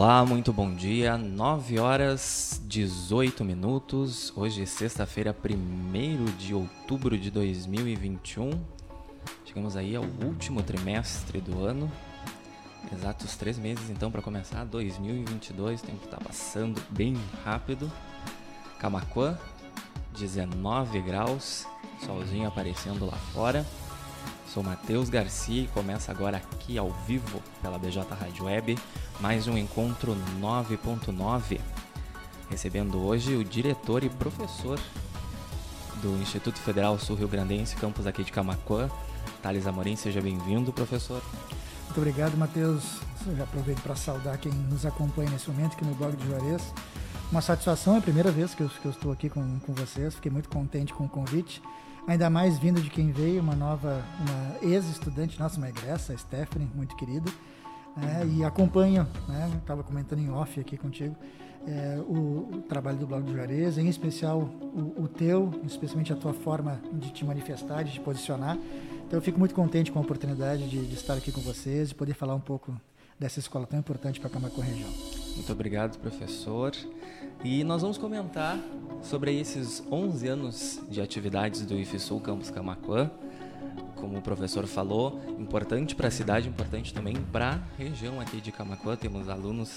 Olá, muito bom dia. 9 horas 18 minutos. Hoje, sexta-feira, 1 de outubro de 2021. Chegamos aí ao último trimestre do ano. Exatos três meses então para começar 2022. O tempo está passando bem rápido. Camacuã, 19 graus, solzinho aparecendo lá fora. Sou Matheus Garcia e começa agora aqui ao vivo pela BJ Rádio Web mais um encontro 9.9. Recebendo hoje o diretor e professor do Instituto Federal Sul Rio Grandense, campus aqui de Camacuã, Thales Amorim. Seja bem-vindo, professor. Muito obrigado, Matheus. Eu já aproveito para saudar quem nos acompanha nesse momento aqui no blog de Juarez. Uma satisfação, é a primeira vez que eu, que eu estou aqui com, com vocês. Fiquei muito contente com o convite ainda mais vindo de quem veio, uma nova, uma ex-estudante nossa, uma egressa, a Stephanie, muito querida, é, e acompanho, né, estava comentando em off aqui contigo, é, o, o, trabalho do Blog do Juarez, em especial o, o, teu, especialmente a tua forma de te manifestar, de te posicionar. Então eu fico muito contente com a oportunidade de, de estar aqui com vocês e poder falar um pouco dessa escola tão importante para a Camacuã região. Muito obrigado, professor. E nós vamos comentar sobre esses 11 anos de atividades do IFSUL Campus Camacuã. Como o professor falou, importante para a cidade, importante também para a região aqui de Camacuã. Temos alunos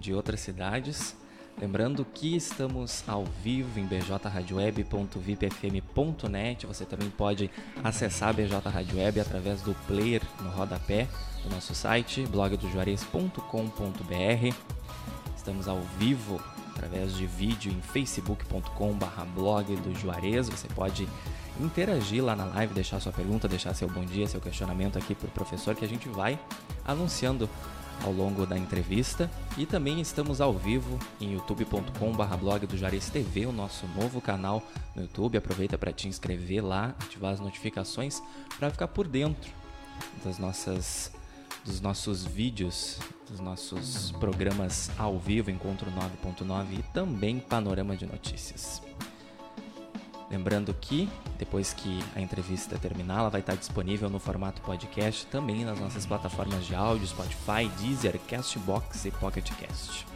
de outras cidades. Lembrando que estamos ao vivo em bjradioweb.vipfm.net. Você também pode acessar a BJ Rádio Web através do player no rodapé do nosso site, blogdojuarez.com.br. Estamos ao vivo através de vídeo em facebook.com/blog do Juarez. Você pode interagir lá na live, deixar sua pergunta, deixar seu bom dia, seu questionamento aqui para o professor que a gente vai anunciando ao longo da entrevista. E também estamos ao vivo em youtube.com/blog do Juarez TV, o nosso novo canal no YouTube. Aproveita para te inscrever lá, ativar as notificações para ficar por dentro das nossas dos nossos vídeos, dos nossos programas ao vivo, Encontro 9.9 e também Panorama de Notícias. Lembrando que depois que a entrevista terminar, ela vai estar disponível no formato podcast também nas nossas plataformas de áudio, Spotify, Deezer, Castbox e PocketCast.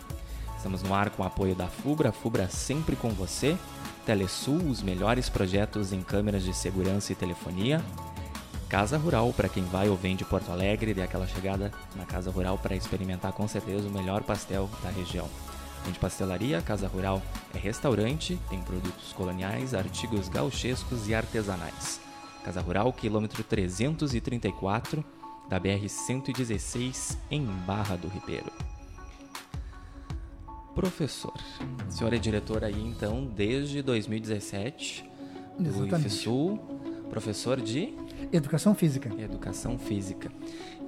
Estamos no ar com o apoio da Fubra, Fubra sempre com você, Telesul, os melhores projetos em câmeras de segurança e telefonia, Casa Rural, para quem vai ou vem de Porto Alegre, dê aquela chegada na Casa Rural para experimentar com certeza o melhor pastel da região. Além de pastelaria, Casa Rural é restaurante, tem produtos coloniais, artigos gauchescos e artesanais. Casa Rural, quilômetro 334 da BR-116 em Barra do Ribeiro. Professor, a senhora é diretora aí então desde 2017 do Exatamente. IFSUL, professor de Educação Física. Educação Física.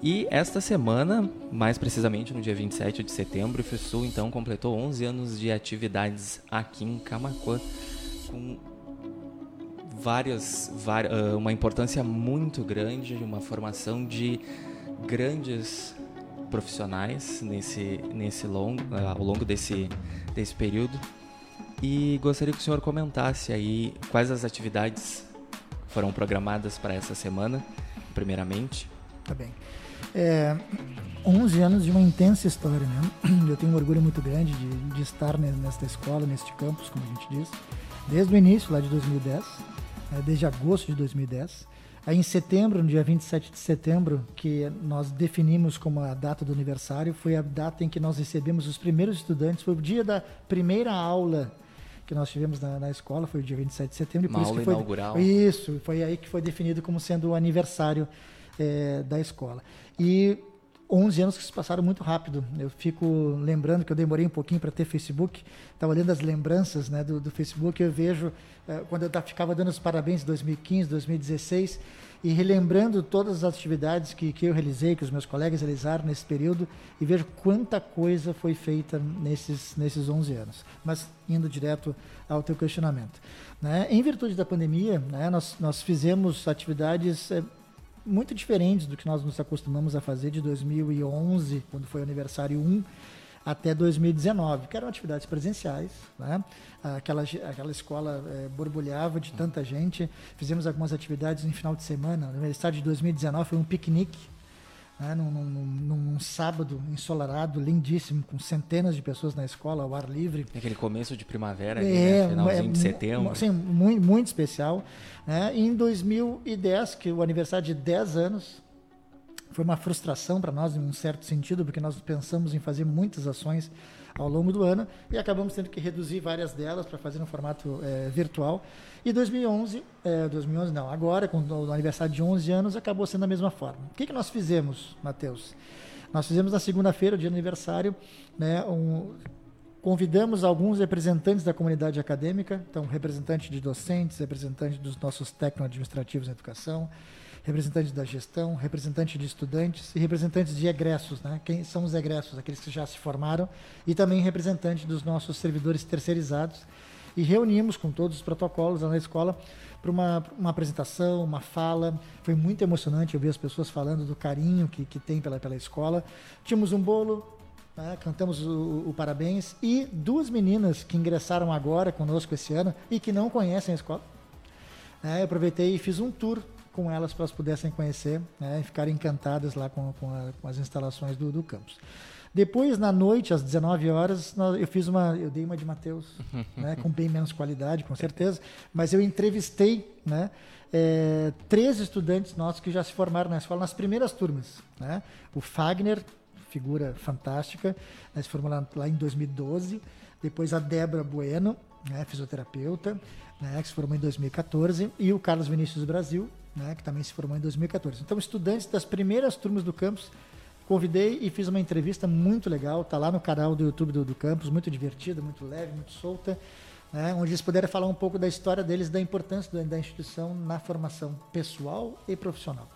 E esta semana, mais precisamente no dia 27 de setembro, o FESUL então completou 11 anos de atividades aqui em Camacuã, com várias, ah, uma importância muito grande, uma formação de grandes profissionais nesse, nesse longo, ah, ao longo desse, desse período. E gostaria que o senhor comentasse aí quais as atividades foram programadas para essa semana, primeiramente? Tá bem. É, 11 anos de uma intensa história, né? Eu tenho um orgulho muito grande de, de estar nesta escola, neste campus, como a gente diz, desde o início, lá de 2010, né? desde agosto de 2010. Aí em setembro, no dia 27 de setembro, que nós definimos como a data do aniversário, foi a data em que nós recebemos os primeiros estudantes, foi o dia da primeira aula que nós tivemos na, na escola, foi o dia 27 de setembro. Uma por aula isso que foi, inaugural. Isso, foi aí que foi definido como sendo o aniversário é, da escola. E 11 anos que se passaram muito rápido. Eu fico lembrando que eu demorei um pouquinho para ter Facebook. Estava olhando as lembranças né, do, do Facebook. Eu vejo é, quando eu ficava dando os parabéns em 2015, 2016 e relembrando todas as atividades que, que eu realizei, que os meus colegas realizaram nesse período, e vejo quanta coisa foi feita nesses, nesses 11 anos. Mas indo direto ao teu questionamento. Né? Em virtude da pandemia, né, nós, nós fizemos atividades é, muito diferentes do que nós nos acostumamos a fazer de 2011, quando foi o aniversário 1, até 2019, que eram atividades presenciais. Né? Aquela, aquela escola é, borbulhava de tanta gente. Fizemos algumas atividades no final de semana. No aniversário de 2019 foi um piquenique né, num, num, num, sábado ensolarado, lindíssimo, com centenas de pessoas na escola, ao ar livre. Aquele começo de primavera, ali, né? é, finalzinho é, de setembro. Sim, muito, muito especial. Né? E em 2010, que o aniversário de 10 anos, foi uma frustração para nós, em um certo sentido, porque nós pensamos em fazer muitas ações ao longo do ano e acabamos tendo que reduzir várias delas para fazer no formato é, virtual. E 2011, é, 2011 não, agora, com o aniversário de 11 anos, acabou sendo da mesma forma. O que, que nós fizemos, Matheus? Nós fizemos na segunda-feira, o dia do aniversário, né, um, convidamos alguns representantes da comunidade acadêmica, então representantes de docentes, representantes dos nossos técnico-administrativos em educação, representantes da gestão, representantes de estudantes e representantes de egressos, né? Quem são os egressos? Aqueles que já se formaram e também representantes dos nossos servidores terceirizados. E reunimos com todos os protocolos lá na escola para uma, uma apresentação, uma fala. Foi muito emocionante eu as pessoas falando do carinho que, que tem pela, pela escola. Tínhamos um bolo, né? cantamos o, o, parabéns e duas meninas que ingressaram agora conosco esse ano e que não conhecem a escola. É, aproveitei e fiz um tour com elas para elas pudessem conhecer né, e ficarem encantadas lá com, com, a, com as instalações do, do, campus. Depois, na noite, às 19 horas, eu fiz uma, eu dei uma de Mateus, né, com bem menos qualidade, com certeza, mas eu entrevistei, né, é, três estudantes nossos que já se formaram na escola nas primeiras turmas, né, o Fagner, figura fantástica, né, se formou lá, lá em 2012, depois a Débora Bueno, né, fisioterapeuta, né, que se formou em 2014, e o Carlos Vinícius Brasil, né, que também se formou em 2014. Então, estudantes das primeiras turmas do campus, convidei e fiz uma entrevista muito legal, tá lá no canal do YouTube do, do campus, muito divertida, muito leve, muito solta, né, onde eles puderam falar um pouco da história deles, da importância da, da instituição na formação pessoal e profissional.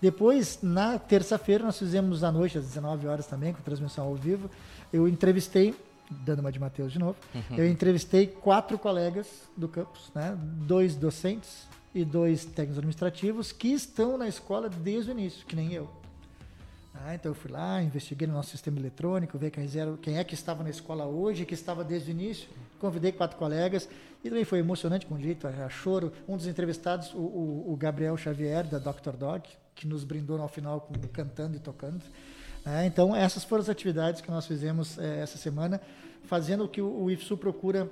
Depois, na terça-feira, nós fizemos à noite, às 19 horas também, com transmissão ao vivo, eu entrevistei dando uma de Matheus de novo, uhum. eu entrevistei quatro colegas do campus, né? dois docentes e dois técnicos administrativos que estão na escola desde o início, que nem eu. Ah, então eu fui lá, investiguei no nosso sistema eletrônico, ver quem, era, quem é que estava na escola hoje, que estava desde o início. Convidei quatro colegas e também foi emocionante com jeito, a, choro. Um dos entrevistados, o, o, o, Gabriel Xavier, da Dr. Dog, que nos brindou no final com, cantando e tocando. É, então, essas foram as atividades que nós fizemos é, essa semana, fazendo o que o, o IFSU procura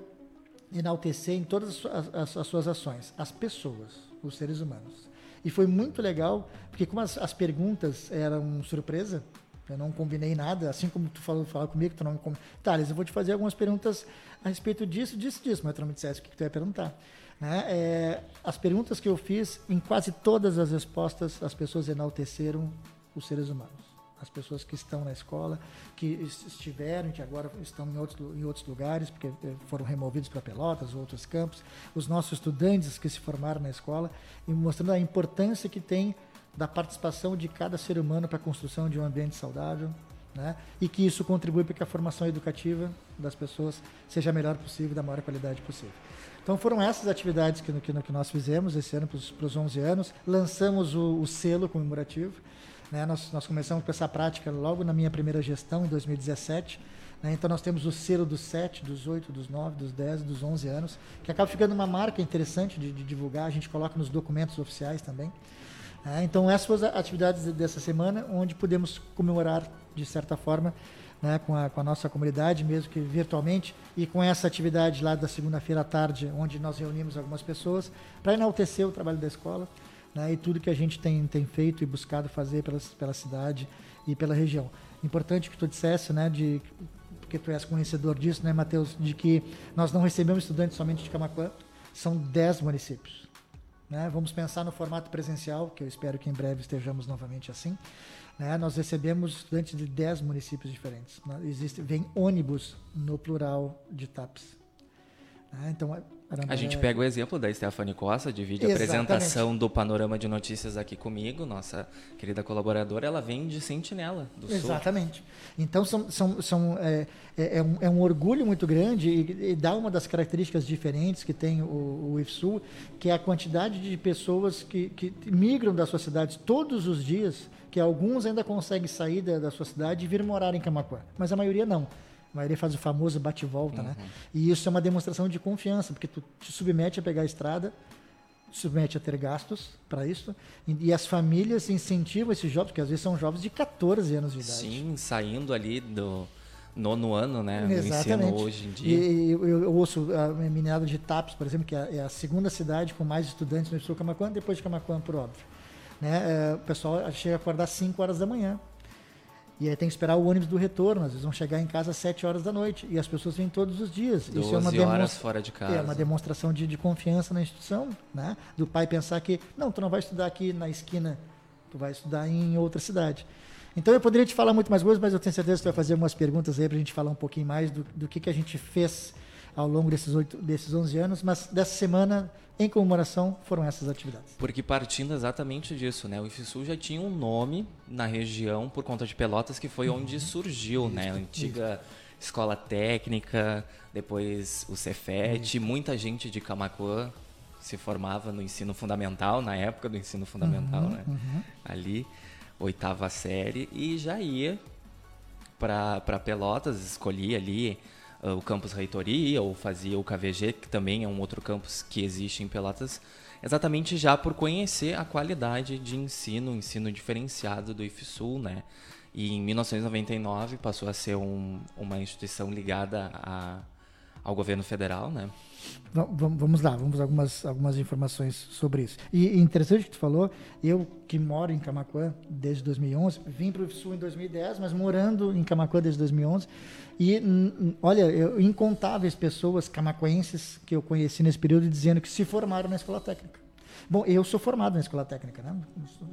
enaltecer em todas as, as, as, suas ações as pessoas, os seres humanos. E foi muito legal, porque como as, as perguntas eram surpresa, eu não combinei nada, assim como tu falou, falou comigo, tu não me Tá, Liz, eu vou te fazer algumas perguntas a respeito disso, disso, disso, mas tu não me dissesse o que tu ia perguntar. Né? É, as perguntas que eu fiz, em quase todas as respostas, as pessoas enalteceram os seres humanos as pessoas que estão na escola, que estiveram, que agora estão em outros, em outros lugares, porque eh, foram removidos para Pelotas, outros campos, os nossos estudantes que se formaram na escola, e mostrando a importância que tem da participação de cada ser humano para a construção de um ambiente saudável, né? e que isso contribui para que a formação educativa das pessoas seja a melhor possível, da maior qualidade possível. Então foram essas atividades que, que, que nós fizemos esse ano para os 11 anos. Lançamos o, o selo comemorativo, né? Nós, nós começamos com essa prática logo na minha primeira gestão, em 2017. Né? Então, nós temos o selo dos 7, dos 8, dos 9, dos 10, dos 11 anos, que acaba ficando uma marca interessante de, de divulgar. A gente coloca nos documentos oficiais também. É, então, essas foram as atividades dessa semana, onde podemos comemorar, de certa forma, né, com, a, com a nossa comunidade, mesmo que virtualmente, e com essa atividade lá da segunda-feira à tarde, onde nós reunimos algumas pessoas, para enaltecer o trabalho da escola né, e tudo que a gente tem, tem feito e buscado fazer pela, pela cidade e pela região. Importante que tu dissesse, né, de, porque tu és conhecedor disso, né, Matheus, de que nós não recebemos estudantes somente de Camacuã, são 10 municípios. Né? Vamos pensar no formato presencial, que eu espero que em breve estejamos novamente assim. Né? Nós recebemos estudantes de 10 municípios diferentes. Existe, vem ônibus no plural de TAPS. Né? Então, a gente pega o exemplo da Stephanie Costa, divide Exatamente. a apresentação do Panorama de Notícias aqui comigo, nossa querida colaboradora, ela vem de Sentinela, do Exatamente. Sul. Então, são, são, são, é, é, é, um, é um orgulho muito grande e, e, dá uma das características diferentes que tem o, o IFSU, que é a quantidade de pessoas que, que migram das suas cidades todos os dias, que alguns ainda conseguem sair da, da sua cidade e vir morar em Camacuã, mas a maioria não. A maioria faz o famoso bate-volta, né? uhum. né? E isso é uma demonstração de confiança, porque tu te submete a pegar a estrada, submete a ter gastos para isso. E, e, as famílias incentivam esses jovens, porque às vezes são jovens de 14 anos de idade. Sim, saindo ali do nono ano, né? Exatamente. ensino hoje em dia. E, eu, eu, ouço a meninada de TAPS, por exemplo, que é, é a segunda cidade com mais estudantes no Sul Camacuã, depois de Camacuã, por óbvio. Né? É, o pessoal chega a acordar 5 horas da manhã. E aí tem que esperar o ônibus do retorno, às vezes vão chegar em casa às 7 horas da noite. E as pessoas vêm todos os dias. Isso é uma horas fora de casa. É uma demonstração de, de confiança na instituição, né? Do pai pensar que, não, tu não vai estudar aqui na esquina, tu vai estudar em outra cidade. Então eu poderia te falar muito mais coisas, mas eu tenho certeza que tu vai fazer algumas perguntas aí para a gente falar um pouquinho mais do, do que, que a gente fez ao longo desses, oito, desses 11 anos. Mas dessa semana, em comemoração, foram essas atividades. Porque partindo exatamente disso, né? O IFSU já tinha um nome na região por conta de Pelotas, que foi onde uhum. surgiu, isso, né? A antiga isso. escola técnica, depois o Cefet, isso. muita gente de Camacuã se formava no ensino fundamental, na época do ensino fundamental, uhum, né? Uhum. Ali oitava série e já ia para Pelotas, escolhia ali uh, o campus reitoria ou fazia o KVG, que também é um outro campus que existe em Pelotas, exatamente já por conhecer a qualidade de ensino, ensino diferenciado do IFSUL, né? E em 1999 passou a ser um, uma instituição ligada a, ao governo federal, né? Vamos lá, vamos algumas algumas informações sobre isso. E interessante que tu falou, eu que moro em Camacuã desde 2011, vim para o Sul em 2010, mas morando em Camacuã desde 2011, e olha, eu, incontáveis pessoas camacuenses que eu conheci nesse período dizendo que se formaram na escola técnica. Bom, eu sou formado na escola técnica, né?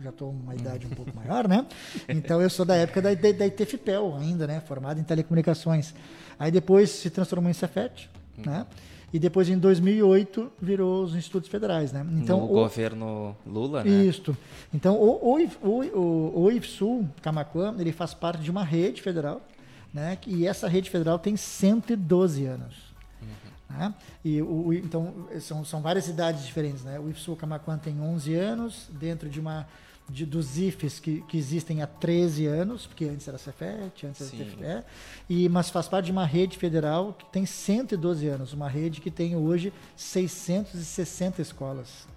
Já estou uma idade um pouco maior, né? Então eu sou da época da, da, da ITFPEL ainda, né? Formado em telecomunicações. Aí depois se transformou em Cefet, né? E depois em 2008 virou os institutos federais, né? Então no o governo Lula, né? Isso. Então o, o, o, o IFSUL Camacuã ele faz parte de uma rede federal, né? E essa rede federal tem 112 anos. Uhum. Né? E o, então são, são várias idades diferentes, né? O IFSUL Camacuã tem 11 anos dentro de uma de, dos IFES que, que existem há 13 anos, porque antes era Cefet, antes era TFE, e, mas faz parte de uma rede federal que tem 112 anos, uma rede que tem hoje 660 escolas.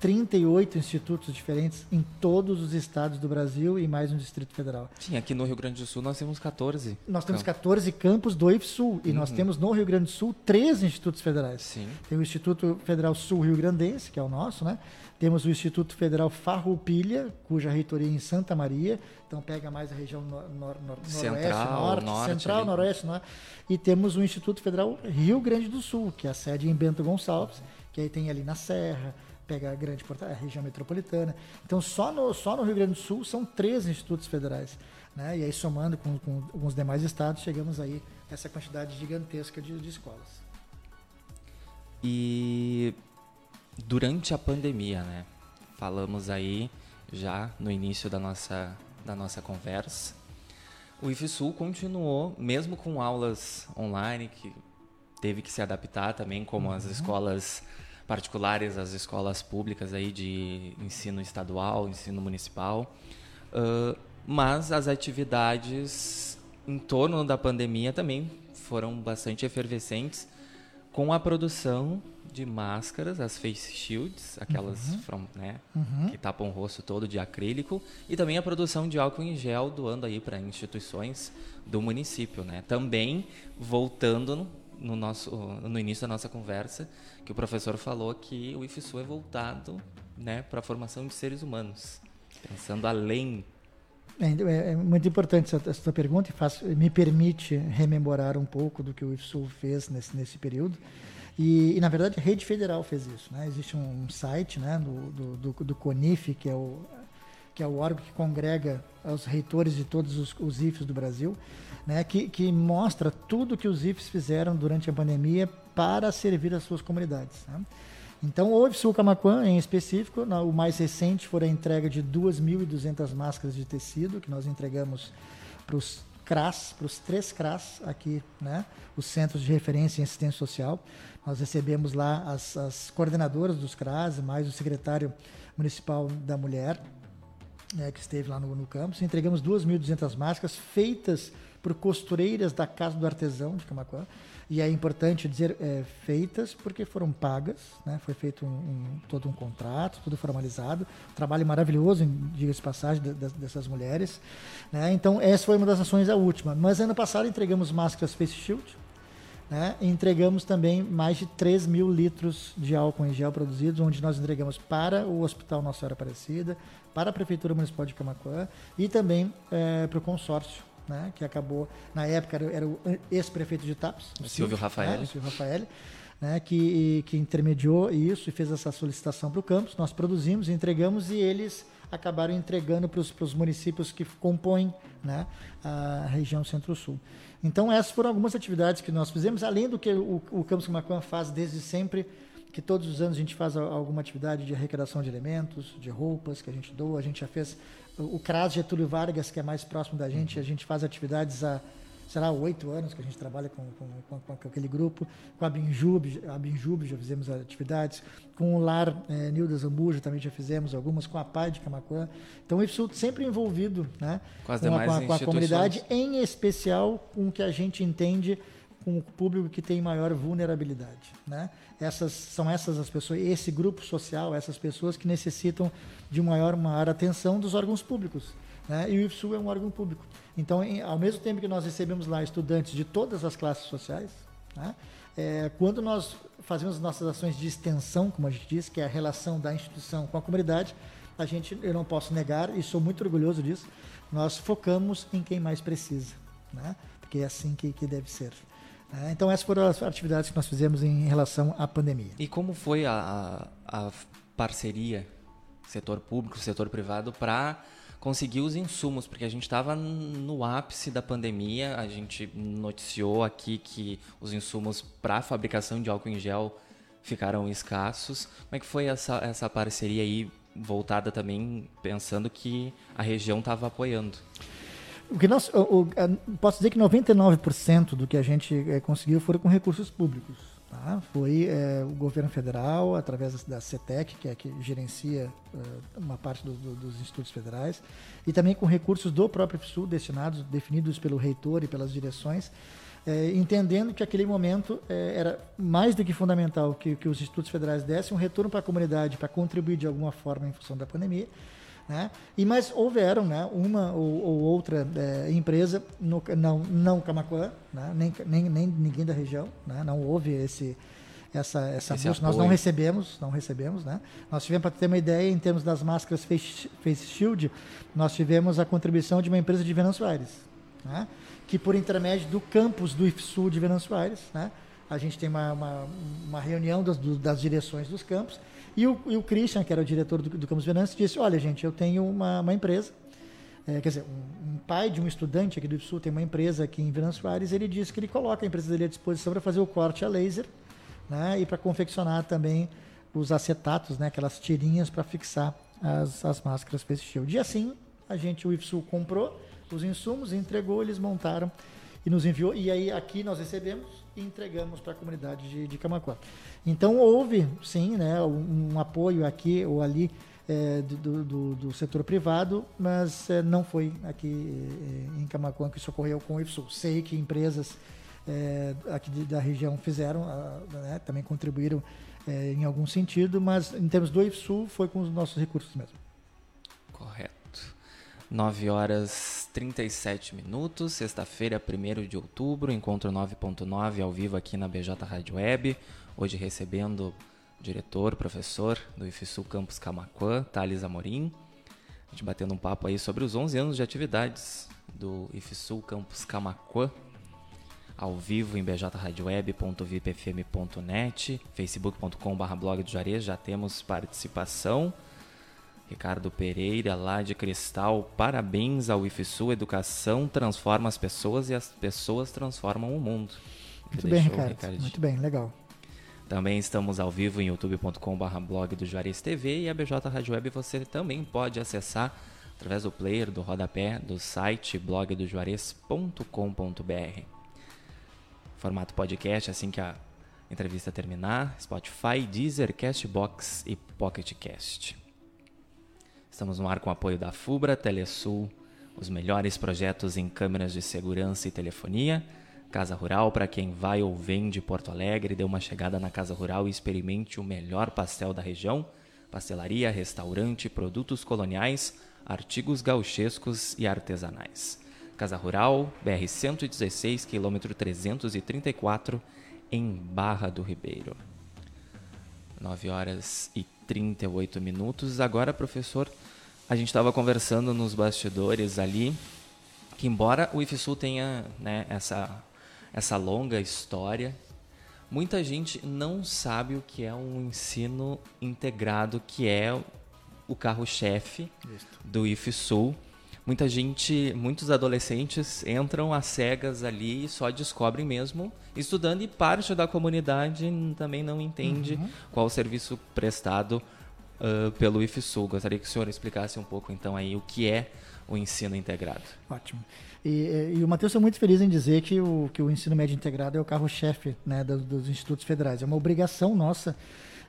38 institutos diferentes em todos os estados do Brasil e mais no Distrito Federal. Sim, aqui no Rio Grande do Sul nós temos 14. Nós temos 14 campos do IFSUL e uhum. nós temos no Rio Grande do Sul três institutos federais. Sim. Tem o Instituto Federal Sul Rio Grandense, que é o nosso, né? Temos o Instituto Federal Farroupilha, cuja reitoria é em Santa Maria, então pega mais a região nor, nor, nor central, norte, norte, central, ali. noroeste, norte. E temos o Instituto Federal Rio Grande do Sul, que é a sede em Bento Gonçalves, que aí tem ali na Serra, pega a grande a região metropolitana. Então, só no, só no Rio Grande do Sul são três institutos federais. Né? E aí, somando com, com alguns demais estados, chegamos aí a essa quantidade gigantesca de, de escolas. E durante a pandemia, né? Falamos aí já no início da nossa, da nossa conversa. O IFSUL continuou, mesmo com aulas online, que teve que se adaptar também, como uhum. as escolas particulares, as escolas públicas aí de ensino estadual, ensino municipal. Uh, mas as atividades em torno da pandemia também foram bastante efervescentes com a produção de máscaras, as face shields, aquelas uhum. from, né, uhum. que tapam o rosto todo de acrílico, e também a produção de álcool em gel doando aí para instituições do município, né? Também voltando no nosso no início da nossa conversa, que o professor falou que o IFSU é voltado, né, para a formação de seres humanos, pensando além é, é, muito importante essa, essa pergunta e faz, me permite rememorar um pouco do que o IFSU fez nesse, nesse período. E, e, na verdade, a rede federal fez isso. Né? Existe um site né, do, do, do, do CONIF, que é, o, que é o órgão que congrega os reitores de todos os, os IFs do Brasil, né, que, que mostra tudo que os IFs fizeram durante a pandemia para servir as suas comunidades. Né? Então, o IFSU Camacuã, em específico, o mais recente foi a entrega de 2.200 máscaras de tecido, que nós entregamos para os CRAS, para os três CRAS aqui, né, os Centros de Referência em Assistência Social. Nós recebemos lá as, as coordenadoras dos CRAS, mais o secretário municipal da mulher, né, que esteve lá no, no campus. Entregamos 2.200 máscaras feitas por costureiras da Casa do Artesão de Camacuã. E é importante dizer é, feitas porque foram pagas, né? foi feito um, um, todo um contrato, tudo formalizado. Trabalho maravilhoso, diga-se passagem, de, de, dessas mulheres. Né? Então, essa foi uma das ações, a última. Mas ano passado entregamos máscaras Face Shield, né? entregamos também mais de 3 mil litros de álcool em gel produzidos, onde nós entregamos para o Hospital Nossa Senhora Aparecida, para a Prefeitura Municipal de Camacuã e também é, para o consórcio né, que acabou, na época, era, era o ex-prefeito de Tapes, o Silvio Rafael. Né, Silvio Rafael, né, que, que intermediou isso e fez essa solicitação para o campus. Nós produzimos, entregamos e eles acabaram entregando para os municípios que compõem né, a região Centro-Sul. Então, essas foram algumas atividades que nós fizemos, além do que o, o Campus Camacuã faz desde sempre, que todos os anos a gente faz alguma atividade de arrecadação de elementos, de roupas que a gente doa. A gente já fez o CRAS Getúlio Vargas, que é mais próximo da gente, a gente faz atividades há, sei lá, oito anos que a gente trabalha com, com, com, com aquele grupo. Com a Binjub, a Binjub já fizemos atividades. Com o Lar é, Nilda Zambuja também já fizemos algumas. Com a PAI de Camacuã. Então, o IFSU sempre envolvido né, com, a, com a comunidade, em especial com o que a gente entende com o público que tem maior vulnerabilidade. Né? Essas, são essas as pessoas, esse grupo social, essas pessoas que necessitam de maior, maior atenção dos órgãos públicos. Né? E o IFSU é um órgão público. Então, em, ao mesmo tempo que nós recebemos lá estudantes de todas as classes sociais, né? é, quando nós fazemos nossas ações de extensão, como a gente diz, que é a relação da instituição com a comunidade, a gente, eu não posso negar, e sou muito orgulhoso disso, nós focamos em quem mais precisa, né? porque é assim que, que deve ser. É, então, essas foram as atividades que nós fizemos em relação à pandemia. E como foi a, a parceria setor público, setor privado, para conseguir os insumos? Porque a gente estava no ápice da pandemia, a gente noticiou aqui que os insumos para fabricação de álcool em gel ficaram escassos. Como é que foi essa, essa parceria aí, voltada também pensando que a região estava apoiando? O que nós, o, o, posso dizer que 99% do que a gente é, conseguiu foram com recursos públicos. Tá? Foi é, o governo federal, através da CETEC, que é que gerencia é, uma parte do, do, dos institutos federais, e também com recursos do próprio FSU, destinados, definidos pelo reitor e pelas direções, entendendo que aquele momento era mais do que fundamental que, que os institutos federais dessem um retorno para a comunidade, para contribuir de alguma forma em função da pandemia, né? E mas houveram, né, uma ou, ou outra é, empresa, no, não, não Camacuã, né, nem, nem, nem ninguém da região, né, não houve esse essa essa esse busca. Nós não recebemos, não recebemos, né? Nós tivemos para ter uma ideia em termos das máscaras face, face shield, nós tivemos a contribuição de uma empresa de Venâncio Aires, né? Que por intermédio do campus do IFSU de Venâncio Aires, né? A gente tem uma, uma, uma reunião das, das direções dos campos e o, e o Christian, que era o diretor do, do Campos Venâncio, disse: Olha, gente, eu tenho uma, uma empresa. É, quer dizer, um, um, pai de um estudante aqui do Sul tem uma empresa aqui em Venâncio Soares. Ele disse que ele coloca a empresa dele à disposição para fazer o corte a laser né, e para confeccionar também os acetatos, né, aquelas tirinhas para fixar as, as máscaras Face Shield. E assim, a gente, o IFSU, comprou os insumos, entregou, eles montaram e nos enviou. E aí aqui nós recebemos e entregamos para a comunidade de, de Camacuã. Então houve, sim, né, um, um apoio aqui ou ali é, do, do, do, setor privado, mas é, não foi aqui é, em Camacuã que isso ocorreu com o IFSU. Sei que empresas aqui de, da região fizeram, né, também contribuíram em algum sentido, mas em termos do IFSU foi com os nossos recursos mesmo. Correto. 9 horas 37 minutos, sexta-feira, 1 de outubro, encontro 9.9 ao vivo aqui na BJ Rádio Web. Hoje recebendo o diretor, professor do IFSU Campus Camacuã, Thales Amorim. A gente batendo um papo aí sobre os 11 anos de atividades do IFSU Campus Camacuã, ao vivo em bjradioweb.vipfm.net, facebook.com.br blog do Juarez, já temos participação. Ricardo Pereira, lá de Cristal, parabéns ao IFSU, educação transforma as pessoas e as pessoas transformam o mundo. Muito bem, Ricardo. Muito bem, legal. Também estamos ao vivo em youtube.com.br blog do Juarez TV e a BJ Rádio Web você também pode acessar através do player do rodapé do site blogdojuarez.com.br. Formato podcast assim que a entrevista terminar, Spotify, Deezer, Castbox e Pocketcast. Estamos no ar com o apoio da FUBRA, Telesul, Os melhores projetos em câmeras de segurança e telefonia. Casa Rural, para quem vai ou vem de Porto Alegre, dê uma chegada na Casa Rural e experimente o melhor pastel da região. Pastelaria, restaurante, produtos coloniais, artigos gauchescos e artesanais. Casa Rural, BR 116, quilômetro 334, em Barra do Ribeiro. 9 horas e 38 minutos. Agora, professor, a gente estava conversando nos bastidores ali que embora o IFSU tenha né, essa, essa longa história, muita gente não sabe o que é um ensino integrado, que é o carro-chefe do IFSU. Muita gente, muitos adolescentes entram às cegas ali e só descobrem mesmo estudando e parte da comunidade também não entende uhum. qual o serviço prestado uh, pelo IFSU. Gostaria que o senhor explicasse um pouco, então, aí o que é o ensino integrado. Ótimo. E, e o Matheus é muito feliz em dizer que o, que o ensino médio integrado é o carro-chefe né, dos, dos, institutos federais. É uma obrigação nossa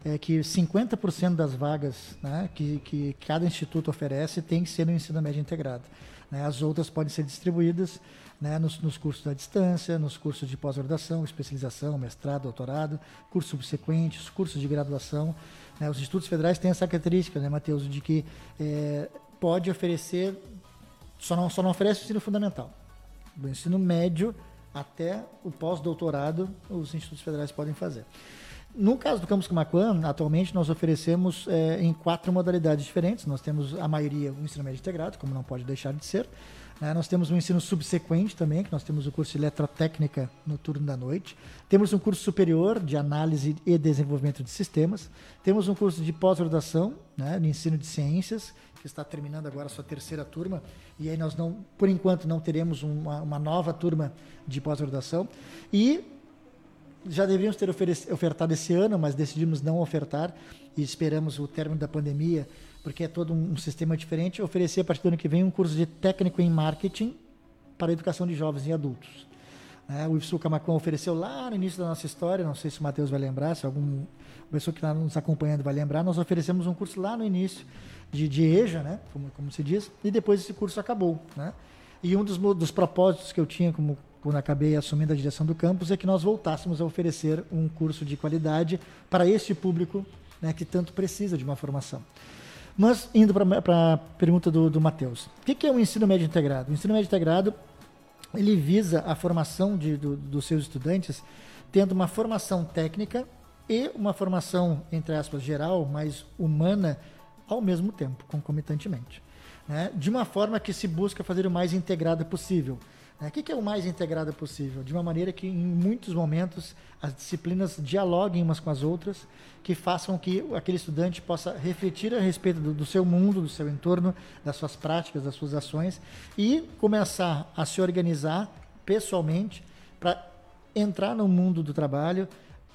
é, que 50% das vagas né, que, que cada instituto oferece tem que ser no ensino médio integrado. Né? As outras podem ser distribuídas né, nos, nos, cursos da distância, nos cursos de pós-graduação, especialização, mestrado, doutorado, cursos subsequentes, cursos de graduação. Né? Os institutos federais têm essa característica, né, Matheus, de que é, pode oferecer, só não, só não oferece o ensino fundamental. Do ensino médio até o pós-doutorado, os institutos federais podem fazer. No caso do Campus Camacuã, atualmente nós oferecemos é, em quatro modalidades diferentes. Nós temos a maioria o ensino médio integrado, como não pode deixar de ser. Né? Nós temos um ensino subsequente também, que nós temos o curso de eletrotécnica no turno da noite. Temos um curso superior de análise e desenvolvimento de sistemas. Temos um curso de pós-graduação, né, de ensino de ciências, que está terminando agora a sua terceira turma. E aí nós não, por enquanto, não teremos uma, uma nova turma de pós-graduação. E já deveríamos ter ofertado esse ano, mas decidimos não ofertar e esperamos o término da pandemia porque é todo um sistema diferente, oferecer a partir do ano que vem um curso de técnico em marketing para a educação de jovens e adultos. É, o IFSU Camacuã ofereceu lá no início da nossa história, não sei se o Matheus vai lembrar, se algum pessoa que está nos acompanhando vai lembrar, nós oferecemos um curso lá no início de, de EJA, né, como, como se diz, e depois esse curso acabou. Né? E um dos, dos propósitos que eu tinha como quando acabei assumindo a direção do campus é que nós voltássemos a oferecer um curso de qualidade para este público né, que tanto precisa de uma formação. Mas, indo para a pergunta do, do Matheus. O que, que, é o ensino médio integrado? O ensino médio integrado, ele visa a formação de, do, dos seus estudantes tendo uma formação técnica e uma formação, entre aspas, geral, mais humana, ao mesmo tempo, concomitantemente. Né? De uma forma que se busca fazer o mais integrada possível. Né? O que é o mais integrado possível? De uma maneira que, em muitos momentos, as disciplinas dialoguem umas com as outras, que façam que aquele estudante possa refletir a respeito do, do seu mundo, do seu entorno, das suas práticas, das suas ações e começar a se organizar pessoalmente para entrar no mundo do trabalho,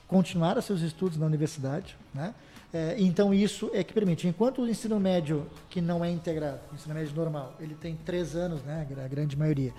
continuar os seus estudos na universidade, né? É, então isso é que permite. Enquanto o ensino médio que não é integrado, ensino médio normal, ele tem três anos, né, a grande maioria,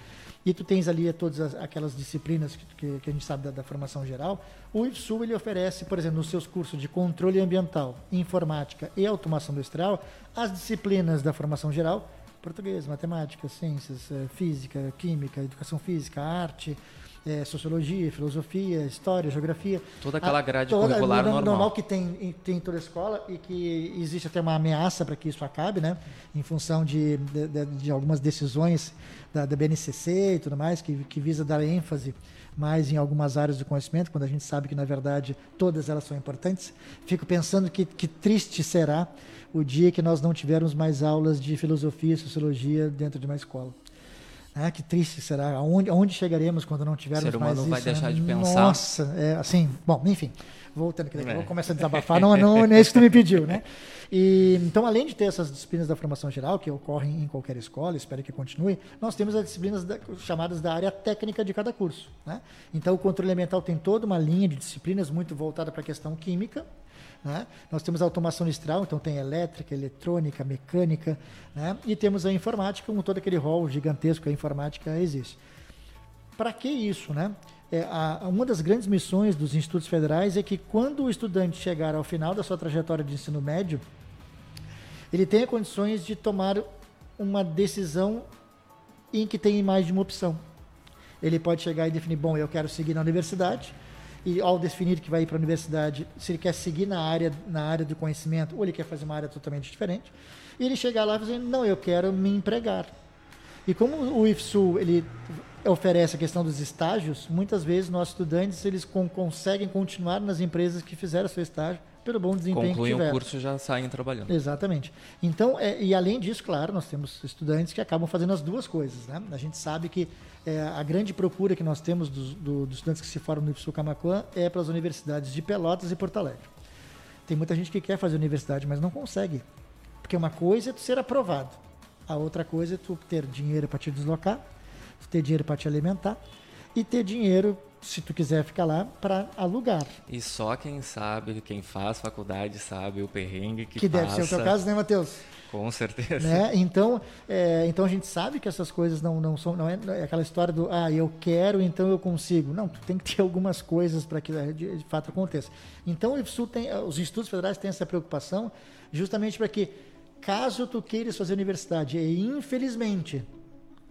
e tu tens ali todas as, aquelas disciplinas que, que, que, a gente sabe da, da, formação geral, o IFSU ele oferece, por exemplo, nos seus cursos de controle ambiental, informática e automação industrial, as disciplinas da formação geral, português, matemática, ciências, eh, física, química, educação física, arte, é, sociologia, filosofia, história, geografia. Toda aquela grade a, toda, curricular normal. normal que tem, tem em toda a escola e que existe até uma ameaça para que isso acabe, né? Em função de, de, de algumas decisões da, da, BNCC e tudo mais, que, que visa dar ênfase mais em algumas áreas do conhecimento, quando a gente sabe que, na verdade, todas elas são importantes. Fico pensando que, que triste será o dia que nós não tivermos mais aulas de filosofia e sociologia dentro de uma escola. Ah, que triste será. Aonde, aonde chegaremos quando não tivermos mais isso? O ser humano vai deixar de pensar. Nossa, é, assim, bom, enfim, voltando aqui, é. vou começar a desabafar, não, não, não é isso que tu me pediu, né? E, então, além de ter essas disciplinas da formação geral, que ocorrem em qualquer escola, espero que continue, nós temos as disciplinas da, chamadas da área técnica de cada curso. Né? Então, o controle ambiental tem toda uma linha de disciplinas muito voltada para a questão química, né? Nós temos a automação industrial, então tem elétrica, eletrônica, mecânica, né? e temos a informática, com todo aquele rol gigantesco que a informática existe. Para que isso? Né? É, a, uma das grandes missões dos institutos federais é que quando o estudante chegar ao final da sua trajetória de ensino médio, ele tenha condições de tomar uma decisão em que tem mais de uma opção. Ele pode chegar e definir, bom, eu quero seguir na universidade, e ao definir que vai ir para a universidade, se ele quer seguir na área, na área do conhecimento ou ele quer fazer uma área totalmente diferente, e ele chegar lá dizendo, não, eu quero me empregar. E como o IFSU ele oferece a questão dos estágios, muitas vezes nossos estudantes eles com, conseguem continuar nas empresas que fizeram seu estágio pelo bom desempenho Concluem que tiveram. o curso já saem trabalhando. Exatamente. Então, é, e além disso, claro, nós temos estudantes que acabam fazendo as duas coisas. Né? A gente sabe que é, a grande procura que nós temos dos, do, dos estudantes que se formam no IFSU Camacuã é para as universidades de Pelotas e Porto Alegre. Tem muita gente que quer fazer universidade, mas não consegue. Porque uma coisa é tu ser aprovado, a outra coisa é tu ter dinheiro para te deslocar, ter dinheiro para te alimentar e ter dinheiro, se tu quiser ficar lá, para alugar. E só quem sabe, quem faz faculdade sabe o perrengue que, Que deve passa. ser o teu caso, né, Matheus? Com certeza. né? Então, é, então a gente sabe que essas coisas não, não são, não é, não é aquela história do ah, eu quero, então eu consigo. Não, tu tem que ter algumas coisas para que de, de fato aconteça. Então, tem, os institutos federais têm essa preocupação justamente para que, caso tu queiras fazer universidade e infelizmente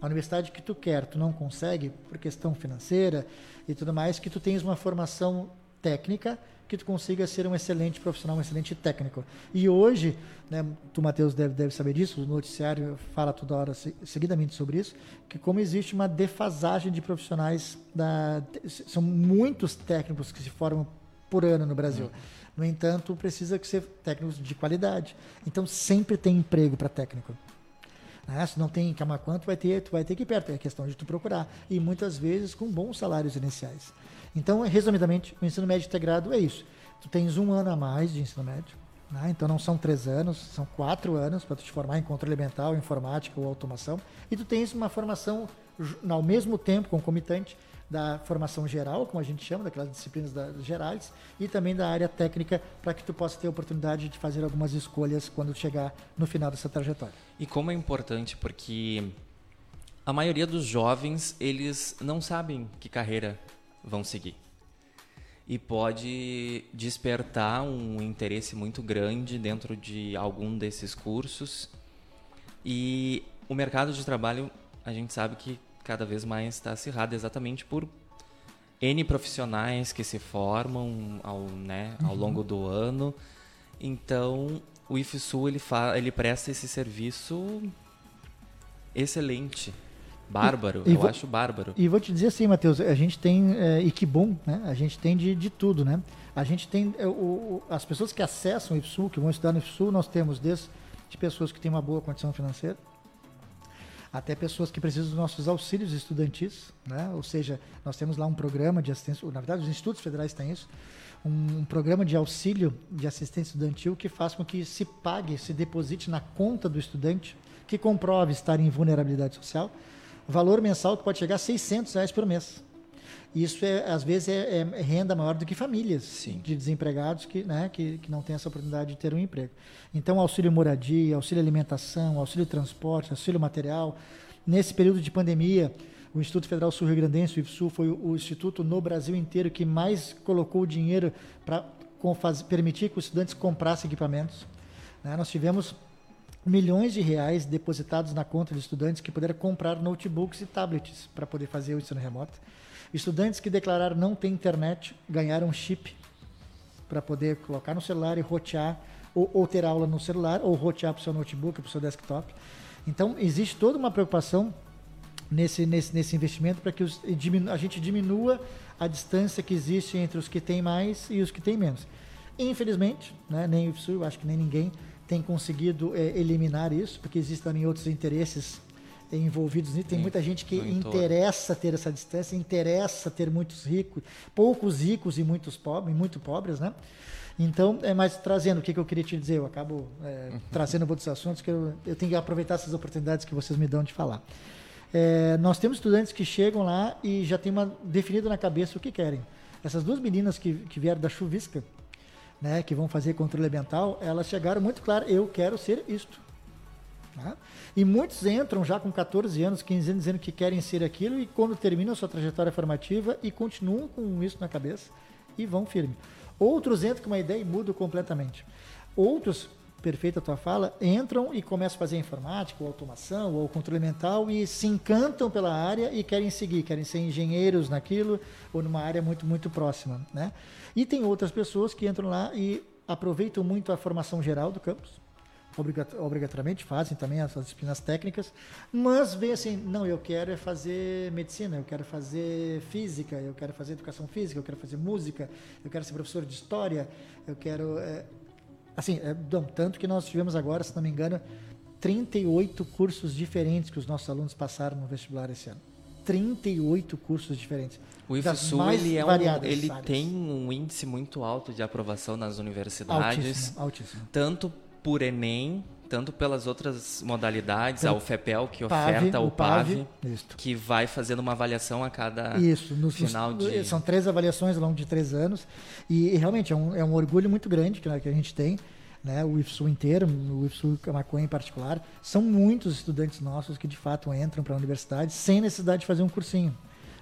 a universidade que tu quer, tu não consegue por questão financeira e tudo mais, que tu tenhas uma formação técnica que tu consiga ser um excelente profissional, um excelente técnico. E hoje, né, tu, Matheus, deve, deve saber disso, o noticiário fala toda hora se- seguidamente sobre isso, que como existe uma defasagem de profissionais, da, são muitos técnicos que se formam por ano no Brasil. No entanto, precisa que ser técnicos de qualidade. Então, sempre tem emprego para técnico. Né? Se não tem em Camaquã, tu vai ter, tu vai ter que ir perto. É questão de tu procurar. E muitas vezes com bons salários iniciais. Então, resumidamente, o ensino médio integrado é isso. Tu tens um ano a mais de ensino médio. né? Então não são três anos, são quatro anos para tu te formar em controle mental, informática ou automação. E tu tens uma formação ao mesmo tempo concomitante da formação geral, como a gente chama, daquelas disciplinas da- gerais, e também da área técnica, para que tu possa ter a oportunidade de fazer algumas escolhas quando chegar no final dessa trajetória. E como é importante, porque a maioria dos jovens, eles não sabem que carreira vão seguir. E pode despertar um interesse muito grande dentro de algum desses cursos. E o mercado de trabalho, a gente sabe que cada vez mais está acirrado exatamente por N profissionais que se formam ao, né, ao longo do ano. Então, o IFSU ele, ele presta esse serviço excelente. Bárbaro, E- eu vo- acho bárbaro. E vou te dizer assim, Matheus, a gente tem, é, e que bom, né? A gente tem de, de tudo, né? A gente tem, é, o, o- as pessoas que acessam o IFSU, que vão estudar no IFSU, nós temos desde de pessoas que têm uma boa condição financeira, até pessoas que precisam dos nossos auxílios estudantis, né? Ou seja, nós temos lá um programa de assistência, na verdade os institutos federais têm isso, um, um programa de auxílio de assistência estudantil que faz com que se pague, se deposite na conta do estudante que comprove estar em vulnerabilidade social, valor mensal que pode chegar a 600 reais por mês. Isso é, às vezes é, é renda maior do que famílias Sim. de desempregados que, né, que, que não têm essa oportunidade de ter um emprego. Então, auxílio moradia, auxílio alimentação, auxílio transporte, auxílio material. Nesse período de pandemia, o Instituto Federal Sul-Rio Grandense, o IFSU, foi o, o instituto no Brasil inteiro que mais colocou dinheiro para permitir que os estudantes comprassem equipamentos. né? Nós tivemos milhões de reais depositados na conta de estudantes que puderam comprar notebooks e tablets para poder fazer o ensino remoto. Estudantes que declararam não ter internet ganharam chip para poder colocar no celular e rotear, ou, ou ter aula no celular, ou rotear para o seu notebook, para o seu desktop. Então, existe toda uma preocupação nesse, nesse, nesse investimento para que os, diminu- a gente diminua a distância que existe entre os que têm mais e os que têm menos. Infelizmente, né, nem o IFSU, acho que nem ninguém tem conseguido eh, eliminar isso, porque existem outros interesses envolvidos nisso. Tem muita gente que interessa ter essa distância, interessa ter muitos ricos, poucos ricos e muitos pobres, muito pobres, né? Então, é mais trazendo o que, que eu queria te dizer, eu acabo eh, trazendo outros assuntos que eu, eu tenho que aproveitar essas oportunidades que vocês me dão de falar. É, nós temos estudantes que chegam lá e já tem uma definido na cabeça o que querem. Essas duas meninas que, que vieram da chuvisca, né, que vão fazer controle ambiental, elas chegaram muito claro, eu quero ser isto. Tá? E muitos entram já com 14 anos, 15 anos, dizendo que querem ser aquilo e quando terminam a sua trajetória formativa e continuam com isso na cabeça e vão firme. Outros entram com uma ideia e mudam completamente. Outros perfeita a tua fala, entram e começam a fazer informática, ou automação, ou controle mental e se encantam pela área e querem seguir, querem ser engenheiros naquilo ou numa área muito, muito próxima. Né? E tem outras pessoas que entram lá e aproveitam muito a formação geral do campus, obrigatoriamente fazem também as disciplinas técnicas, mas vê assim, não, eu quero é fazer medicina, eu quero fazer física, eu quero fazer educação física, eu quero fazer música, eu quero ser professor de história, eu quero... É, assim, é, tanto que nós tivemos agora, se não me engano, 38 cursos diferentes que os nossos alunos passaram no vestibular esse ano. 38 cursos diferentes. O IFSU ele, é um, ele tem um índice muito alto de aprovação nas universidades. Altíssimo, altíssimo. Tanto por Enem, tanto pelas outras modalidades, a UFEPEL que PAV, oferta o, PAV, PAV que vai fazendo uma avaliação a cada isso, no, final de... São três avaliações ao longo de três anos e, e realmente é um, é um orgulho muito grande que, né, que a gente tem, né, o IFSU inteiro, o IFSU Camacuã em particular, são muitos estudantes nossos que de fato entram para a universidade sem necessidade de fazer um cursinho.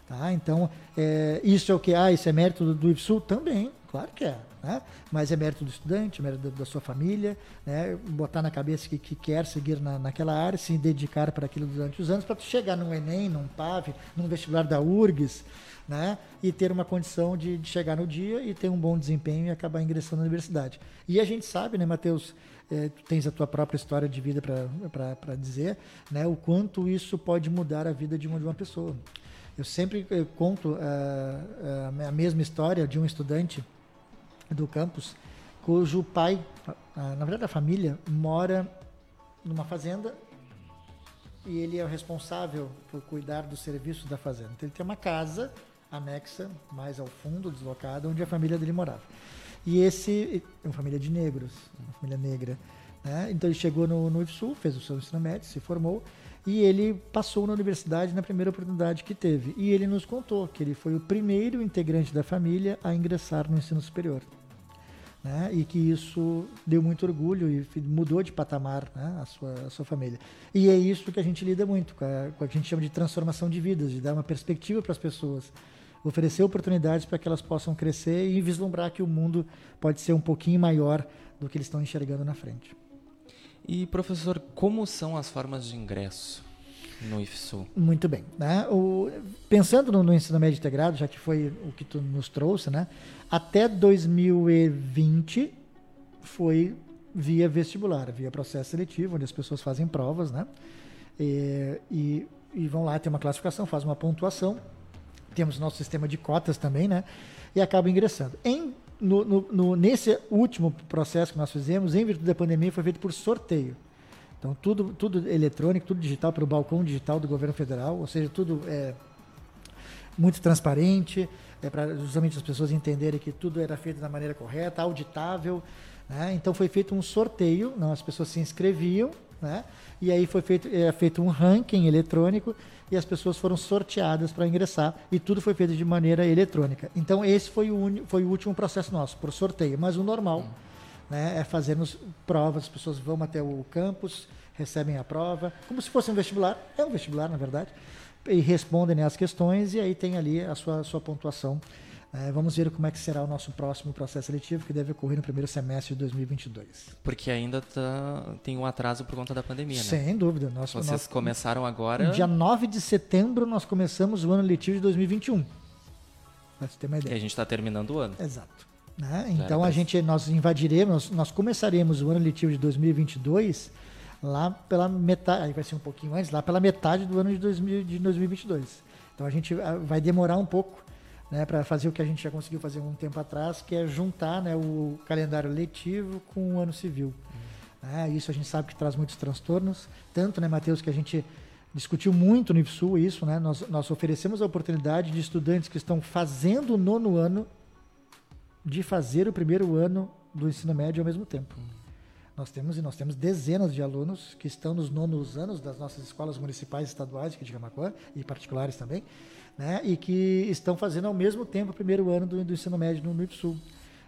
Tá? Então, é, isso é o que? Ah, isso é mérito do, do IFSU? Também, claro que é. Né? Mas é mérito do estudante, é mérito da, da sua família, né? botar na cabeça que, que quer seguir na, naquela área, se dedicar para aquilo durante os anos, para chegar num Enem, num PAV, num vestibular da URGS, né? e ter uma condição de, de, chegar no dia e ter um bom desempenho e acabar ingressando na universidade. E a gente sabe, né, Matheus, é, tu tens a tua própria história de vida para dizer, né, o quanto isso pode mudar a vida de uma, de uma pessoa. Eu sempre conto uh, uh, a mesma história de um estudante do campus, cujo pai, na verdade a família, mora numa fazenda e ele é o responsável por cuidar do serviço da fazenda. Então ele tem uma casa anexa, mais ao fundo, deslocada, onde a família dele morava. E esse é uma família de negros, uma família negra. Né? Então ele chegou no, no IFSU, fez o seu ensino médio, se formou e ele passou na universidade na primeira oportunidade que teve. E ele nos contou que ele foi o primeiro integrante da família a ingressar no ensino superior né? e que isso deu muito orgulho e mudou de patamar né? a, sua, a sua família. E é isso que a gente lida muito, com, a, com que a gente chama de transformação de vidas, de dar uma perspectiva para as pessoas, oferecer oportunidades para que elas possam crescer e vislumbrar que o mundo pode ser um pouquinho maior do que eles estão enxergando na frente. E professor, como são as formas de ingresso? no IFSU. Muito bem. Né? O, pensando no, no, ensino médio integrado, já que foi o que tu nos trouxe, né? até 2020 foi via vestibular, via processo seletivo, onde as pessoas fazem provas, né? E, e, e vão lá ter uma classificação, fazem uma pontuação. Temos nosso sistema de cotas também, né? E acabam ingressando. Em, no, no, no, nesse último processo que nós fizemos, em virtude da pandemia, foi feito por sorteio. Então, tudo, tudo eletrônico, tudo digital pelo balcão digital do governo federal, ou seja, tudo é muito transparente, é para justamente as pessoas entenderem que tudo era feito da maneira correta, auditável. Né? Então, foi feito um sorteio, não, as pessoas se inscreviam, né? e aí foi feito, é, feito um ranking eletrônico e as pessoas foram sorteadas para ingressar e tudo foi feito de maneira eletrônica. Então, esse foi o, foi o último processo nosso, por sorteio, mas o normal. Hum né, é fazermos provas, as pessoas vão até o campus, recebem a prova, como se fosse um vestibular, é um vestibular na verdade, e respondem né, as questões e aí tem ali a sua, sua pontuação. É, vamos ver como é que será o nosso próximo processo seletivo, que deve ocorrer no primeiro semestre de 2022. Porque ainda tá, tem um atraso por conta da pandemia, né? Sem dúvida. Nós, Vocês nós, começaram agora... Dia 9 de setembro nós começamos o ano letivo de 2021. Para você ter uma ideia. E a gente está terminando o ano. Exato. Né? Então a gente, nós invadiremos, nós começaremos o ano letivo de 2022 lá pela metade, aí vai ser um pouquinho antes, lá pela metade do ano de, 2000, de 2022. Então a gente ah, vai demorar um pouco né, para fazer o que a gente já conseguiu fazer um tempo atrás, que é juntar né, o calendário letivo com o ano civil. Uhum. isso a gente sabe que traz muitos transtornos, tanto, né, Matheus, que a gente discutiu muito no IFSU isso, né? Nós, nós oferecemos a oportunidade de estudantes que estão fazendo o nono ano de fazer o primeiro ano do ensino médio ao mesmo tempo. Nós temos e nós temos dezenas de alunos que estão nos nonos anos das nossas escolas municipais estaduais aqui de Camacuã e particulares também, né? E que estão fazendo ao mesmo tempo o primeiro ano do, do ensino médio no, IPSU.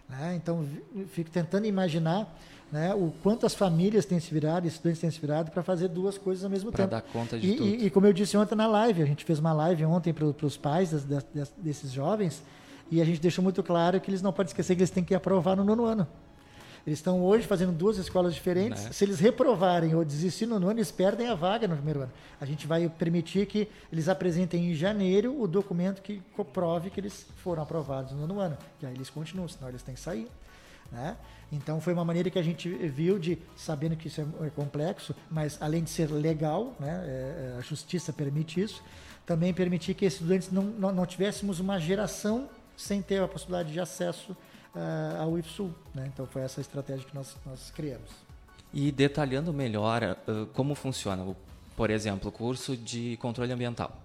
Né? Então, fico tentando imaginar né, o quanto as famílias têm se virado, estudantes têm se virado para fazer duas coisas ao mesmo pra tempo. Para dar conta de e, tudo. E, e, como eu disse ontem na live, a gente fez uma live ontem para os pais das, das, desses jovens, e a gente deixou muito claro que eles não podem esquecer que eles têm que aprovar no nono ano. Eles estão hoje fazendo duas escolas diferentes. Né? Se eles reprovarem ou desistirem no ano, eles perdem a vaga no primeiro ano. A gente vai permitir que eles apresentem em janeiro o documento que comprove que eles foram aprovados no nono ano. E aí eles continuam, senão eles têm que sair. Né? Então foi uma maneira que a gente viu de, sabendo que isso é, é complexo, mas além de ser legal, né, é, é, a justiça permite isso, também permitir que esses estudantes não, não, não tivéssemos uma geração sem ter a possibilidade de acesso uh, ao IFSU. Né? Então foi essa estratégia que nós, nós criamos. E detalhando melhor uh, como funciona, por exemplo, o curso de controle ambiental.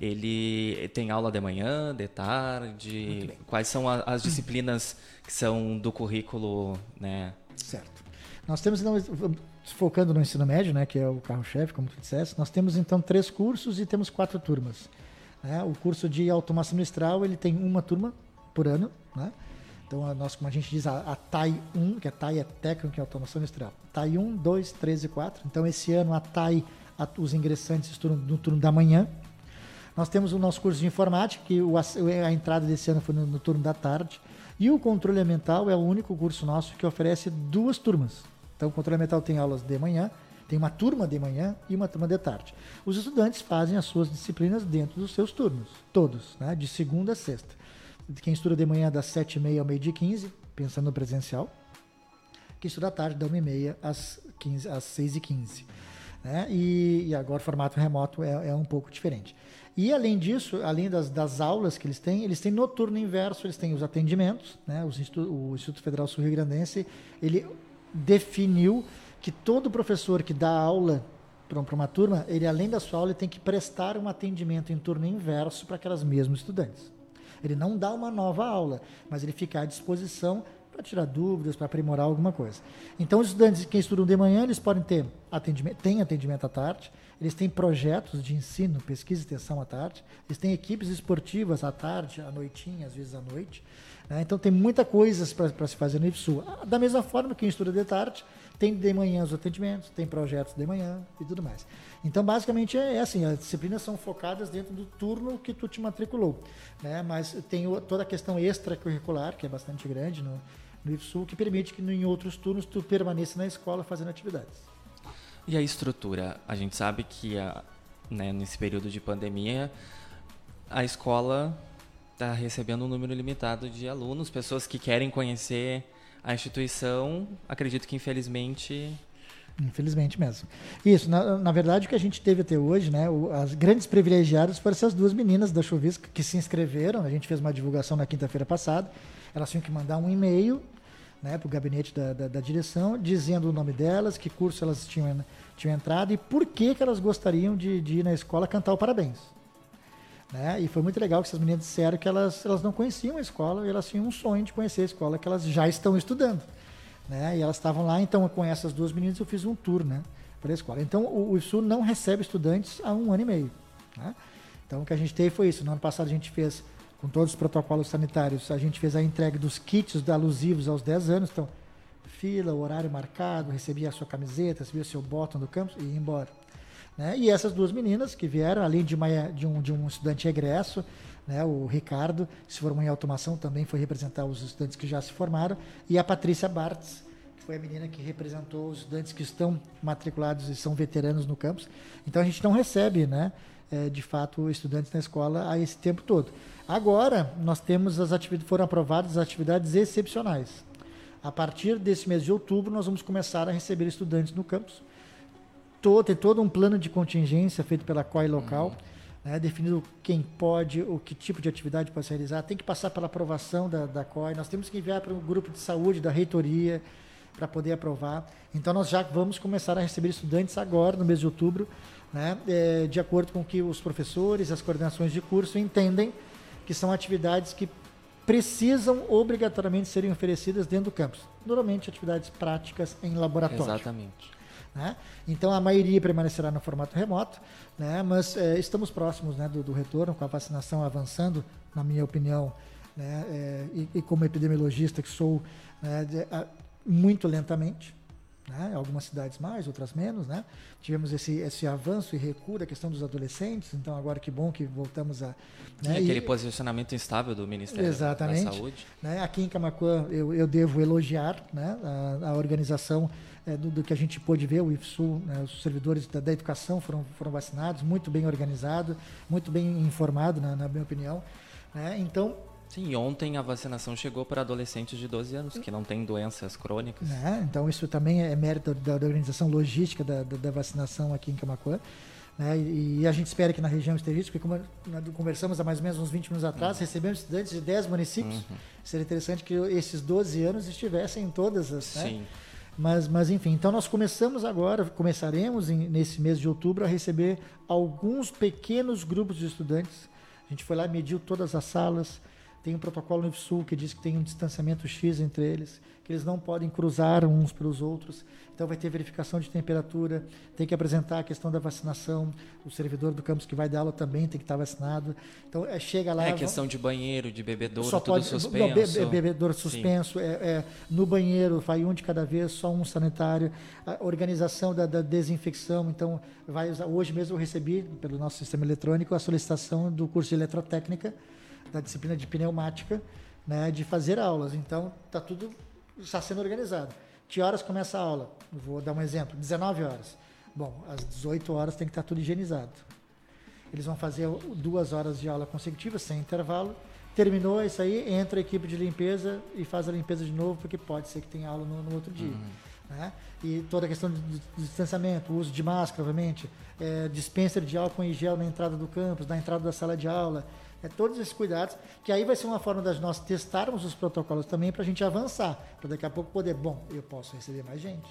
Ele tem aula de manhã, de tarde? Quais são a, as disciplinas que são do currículo, né? Certo. Nós temos, então, focando no ensino médio, né, que é o carro-chefe, como tu disseste, nós temos então três cursos e temos quatro turmas. Né? O curso de automação industrial, ele tem uma turma por ano, né? Então, a nós, como a gente diz, a, a TAI 1, que a TAI é técnica em automação industrial. TAI 1, 2, 3 e 4. Então, esse ano a TAI, a, os ingressantes estudam no turno da manhã. Nós temos o nosso curso de informática, que o, a entrada desse ano foi no, no turno da tarde. E o controle ambiental é o único curso nosso que oferece duas turmas. Então, o controle ambiental tem aulas de manhã, tem uma turma de manhã e uma turma de tarde. Os estudantes fazem as suas disciplinas dentro dos seus turnos, todos, né, de segunda a sexta quem estuda de manhã das 7h30 ao meio-dia 15, pensando no presencial. Quem estuda à tarde, da 1h30 às, 15, às 6h15. Né? E, e, agora o formato remoto é, é, um pouco diferente. E além disso, além das, das, aulas que eles têm, eles têm noturno inverso, eles têm os atendimentos. Né? o Instituto Federal Sul-Rio Grandense, ele definiu que todo professor que dá aula para uma turma, ele além da sua aula, ele tem que prestar um atendimento em turno inverso para aquelas mesmas estudantes. Ele não dá uma nova aula, mas ele fica à disposição para tirar dúvidas, para aprimorar alguma coisa. Então, os estudantes que estudam de manhã, eles podem ter atendimento, têm atendimento à tarde, eles têm projetos de ensino, pesquisa e extensão à tarde, eles têm equipes esportivas à tarde, à noitinha, às vezes à noite. Né? Então, tem muita coisa para se fazer no IFSU. Da mesma forma que quem estuda de tarde, tem de manhã os atendimentos, tem projetos de manhã e tudo mais. Então, basicamente é, é assim, as disciplinas são focadas dentro do turno que tu te matriculou, né? Mas tem toda a questão extracurricular, que é bastante grande no, no IFSU, que permite que em outros turnos tu permaneça na escola fazendo atividades. E a estrutura? A gente sabe que a, né, nesse período de pandemia, a escola está recebendo um número limitado de alunos, pessoas que querem conhecer a instituição, acredito que infelizmente. Infelizmente mesmo. Isso, na, na verdade, o que a gente teve até hoje, né? O, as grandes privilegiadas foram essas duas meninas da Chuvisca que se inscreveram. A gente fez uma divulgação na quinta-feira passada. Elas tinham que mandar um e-mail né, para o gabinete da, da, da, direção, dizendo o nome delas, que curso elas tinham, tinham entrado e por que, que elas gostariam de, de ir na escola cantar o parabéns. Né? E foi muito legal que essas meninas disseram que elas, elas não conheciam a escola e elas tinham um sonho de conhecer a escola que elas já estão estudando. Né? E elas estavam lá, então com essas duas meninas eu fiz um tour né, para a escola. Então o, o não recebe estudantes há um ano e meio. Né? Então o que a gente teve foi isso. No ano passado a gente fez, com todos os protocolos sanitários, a gente fez a entrega dos kits alusivos aos 10 anos. Então, fila, horário marcado, recebia a sua camiseta, recebia o seu botão do campus e ia embora. Né? E essas duas meninas que vieram, além de, uma, de, um, de um estudante egresso, né, o Ricardo, que se formou em automação, também foi representar os estudantes que já se formaram, e a Patrícia Bartz, que foi a menina que representou os estudantes que estão matriculados e são veteranos no campus. Então a gente não recebe, né, é, de fato, estudantes na escola a esse tempo todo. Agora, nós temos as atividades, foram aprovadas as atividades excepcionais. A partir desse mês de outubro, nós vamos começar a receber estudantes no campus todo, tem todo um plano de contingência feito pela COI local, uhum. Né, definido quem pode, o que tipo de atividade pode ser realizar, tem que passar pela aprovação da, da COI, nós temos que enviar para o grupo de saúde da reitoria para poder aprovar. Então nós já vamos começar a receber estudantes agora, no mês de outubro, né, é, de acordo com que os professores, as coordenações de curso entendem que são atividades que precisam obrigatoriamente serem oferecidas dentro do campus. Normalmente atividades práticas em laboratório. Exatamente. Né? Então a maioria permanecerá no formato remoto, né? mas é, estamos próximos né, do, do, retorno, com a vacinação avançando, na minha opinião, né? É, e, e, como epidemiologista que sou, né, de, a, muito lentamente. né? algumas cidades mais, outras menos. Tivemos esse, esse avanço e recuo da questão dos adolescentes, então agora que bom que voltamos a. Né? aquele e, posicionamento instável do Ministério exatamente, da Saúde. Aqui em Camacuã eu, eu devo elogiar a, a organização é, do, do, que a gente pôde ver, o IFSU, né? os servidores da, da, educação foram, foram vacinados, muito bem organizado, muito bem informado, na, na minha opinião. Né? Então, Sim, ontem a vacinação chegou para adolescentes de 12 anos que não têm doenças crônicas. É, então isso também é mérito da, da organização logística da, da, da, vacinação aqui em Camacuã. Né? E, e, a gente espera que na região esteja, porque como conversamos há mais ou menos uns 20 minutos atrás, uhum. recebemos estudantes de 10 municípios. Uhum. Seria interessante que esses 12 anos estivessem em todas as. Né? Sim. Mas, mas enfim, então nós começamos agora, começaremos em, nesse mês de outubro a receber alguns pequenos grupos de estudantes. A gente foi lá, mediu todas as salas, tem um protocolo no IFSUL que diz que tem um distanciamento X entre eles, que eles não podem cruzar uns pelos outros. Então vai ter verificação de temperatura, tem que apresentar a questão da vacinação. O servidor do campus que vai dar aula também tem que estar vacinado. Então é, chega lá. É questão de banheiro, de bebedouro, só tudo pode, suspenso. Não, be, bebedouro suspenso. É, é, no banheiro vai um de cada vez, só um sanitário. A organização da, da desinfecção. Então vai usar. Hoje mesmo eu recebi pelo nosso sistema eletrônico a solicitação do curso de eletrotécnica da disciplina de pneumática, né, de fazer aulas. Então, está tudo está sendo organizado. Que horas começa a aula? Vou dar um exemplo. 19 horas. Bom, às 18 horas tem que estar tudo higienizado. Eles vão fazer duas horas de aula consecutivas, sem intervalo. Terminou isso aí, entra a equipe de limpeza e faz a limpeza de novo, porque pode ser que tenha aula no, no outro dia. Uhum. Né? E toda a questão de, de distanciamento, uso de máscara, obviamente, é, dispenser de álcool em gel na entrada do campus, na entrada da sala de aula, é todos esses cuidados, que aí vai ser uma forma das nós testarmos os protocolos também para a gente avançar, para daqui a pouco poder, bom, eu posso receber mais gente.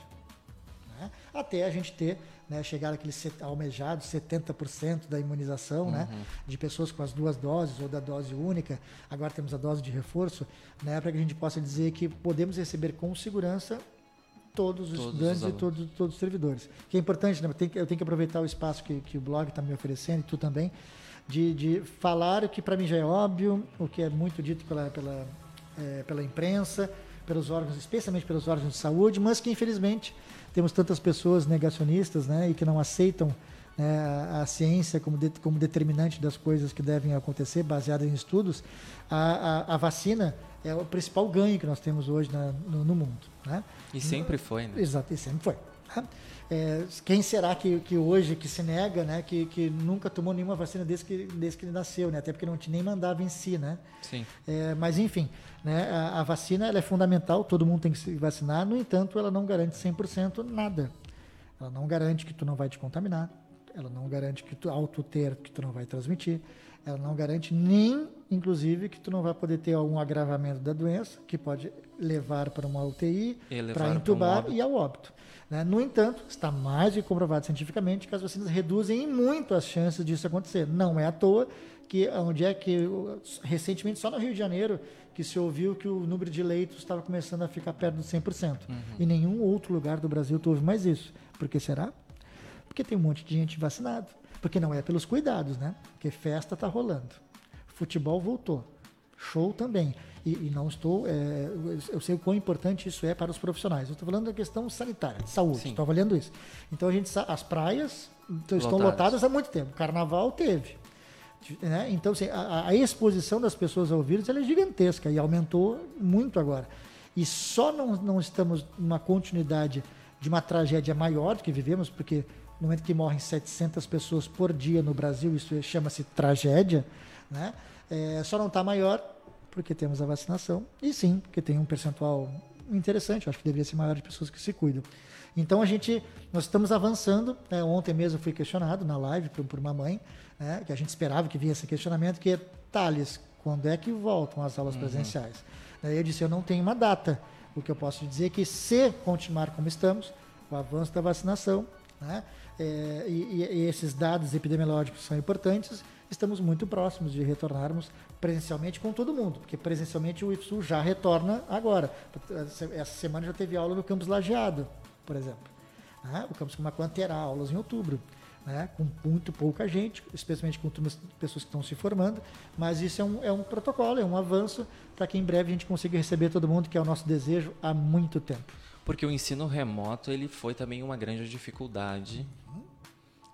Né? Até a gente ter, né, chegar aquele almejado 70% da imunização, né, uhum. né, de pessoas com as duas doses ou da dose única. Agora temos a dose de reforço, né, para que a gente possa dizer que podemos receber com segurança todos os todos estudantes os e todos, todos os servidores. Que é importante, né? eu, tenho que, eu tenho que aproveitar o espaço que, que o blog está me oferecendo e tu também, de, de falar o que para mim já é óbvio, o que é muito dito pela, pela, é, pela imprensa, pelos órgãos, especialmente pelos órgãos de saúde, mas que infelizmente temos tantas pessoas negacionistas né, e que não aceitam né, a, a, ciência como, de, como determinante das coisas que devem acontecer, baseada em estudos. A, a, a, vacina é o principal ganho que nós temos hoje na, no, no, mundo. Né? E sempre foi, né? Exato, e sempre foi. Né? É, quem será que, que hoje que se nega, né, que, que nunca tomou nenhuma vacina desde que, desde que ele nasceu, né, até porque não te nem mandava em si, né? Sim. É, mas enfim, né, a, a, vacina ela é fundamental, todo mundo tem que se vacinar, no entanto, ela não garante 100% nada. Ela não garante que tu não vai te contaminar, ela não garante que tu, ao tu ter, que tu não vai transmitir, ela não garante nem, inclusive, que tu não vai poder ter algum agravamento da doença, que pode levar para uma UTI, para entubar um e ao óbito. Né? No entanto, está mais do que comprovado cientificamente que as vacinas reduzem muito as chances disso acontecer. Não é à toa que onde é que recentemente só no Rio de Janeiro que se ouviu que o número de leitos estava começando a ficar perto dos 100%. Uhum. Em nenhum outro lugar do Brasil tu ouve mais isso. Por que será? Porque tem um monte de gente vacinado. Porque não é pelos cuidados, né? Porque festa está rolando. Futebol voltou. Show também e, e não estou. É, eu sei o quão importante isso é para os profissionais. Eu estou falando da questão sanitária, de saúde, estou avaliando isso. Então a gente as praias estão lotadas há muito tempo. Carnaval teve. Né? Então, assim, a, a, exposição das pessoas ao vírus é gigantesca e aumentou muito agora. E só não, não estamos numa continuidade de uma tragédia maior do que vivemos, porque no momento que morrem 700 pessoas por dia no Brasil, isso chama-se tragédia, né? É, só não está maior porque temos a vacinação, e sim, porque tem um percentual interessante, eu acho que deveria ser maior de pessoas que se cuidam. Então a gente, nós estamos avançando. Né? Ontem mesmo fui questionado na live por, por uma mãe, né? que a gente esperava que vinha esse questionamento, que é, Thales, quando é que voltam as aulas uhum. presenciais? Daí eu disse, eu não tenho uma data. O que eu posso dizer é que se continuar como estamos, o avanço da vacinação, né? É, e, e, esses dados epidemiológicos são importantes, estamos muito próximos de retornarmos presencialmente com todo mundo, porque presencialmente o IFSU já retorna agora. Essa semana já teve aula no campus Lajeado, por exemplo. Né? O campus Camacuã terá aulas em outubro. Né, com muito pouca gente, especialmente com pessoas que estão se formando, mas isso é um, é um protocolo, é um avanço para que em breve a gente consiga receber todo mundo, que é o nosso desejo há muito tempo. Porque o ensino remoto ele foi também uma grande dificuldade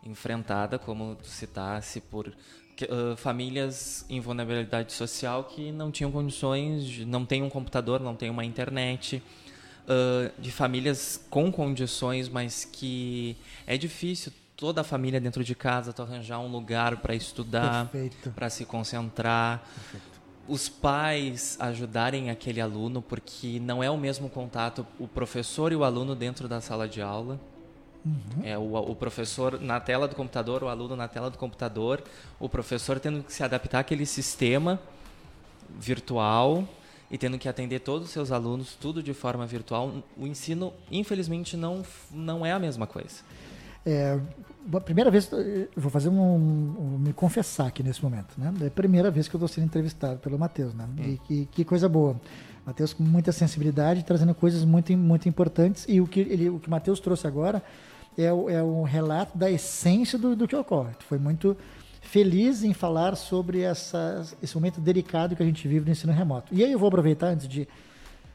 enfrentada, como tu citasse, por uh, famílias em vulnerabilidade social que não tinham condições, de, não tem um computador, não tem uma internet, uh, de famílias com condições, mas que é difícil toda a família dentro de casa, tu arranjar um lugar para estudar, para se concentrar. Perfeito. Os pais ajudarem aquele aluno, porque não é o mesmo contato o professor e o aluno dentro da sala de aula. Uhum. É o, o, professor na tela do computador, o aluno na tela do computador, o professor tendo que se adaptar àquele sistema virtual e tendo que atender todos os seus alunos, tudo de forma virtual. O ensino, infelizmente, não, não é a mesma coisa. É, a primeira vez, vou fazer um, um, me confessar aqui nesse momento, né? É a primeira vez que eu estou sendo entrevistado pelo Matheus, né? Hum. E que, que, coisa boa. Matheus com muita sensibilidade, trazendo coisas muito, muito importantes. E o que, ele, o que Matheus trouxe agora é, é um relato da essência do, do que ocorre. Foi muito feliz em falar sobre essa, esse momento delicado que a gente vive no ensino remoto. E aí eu vou aproveitar, antes de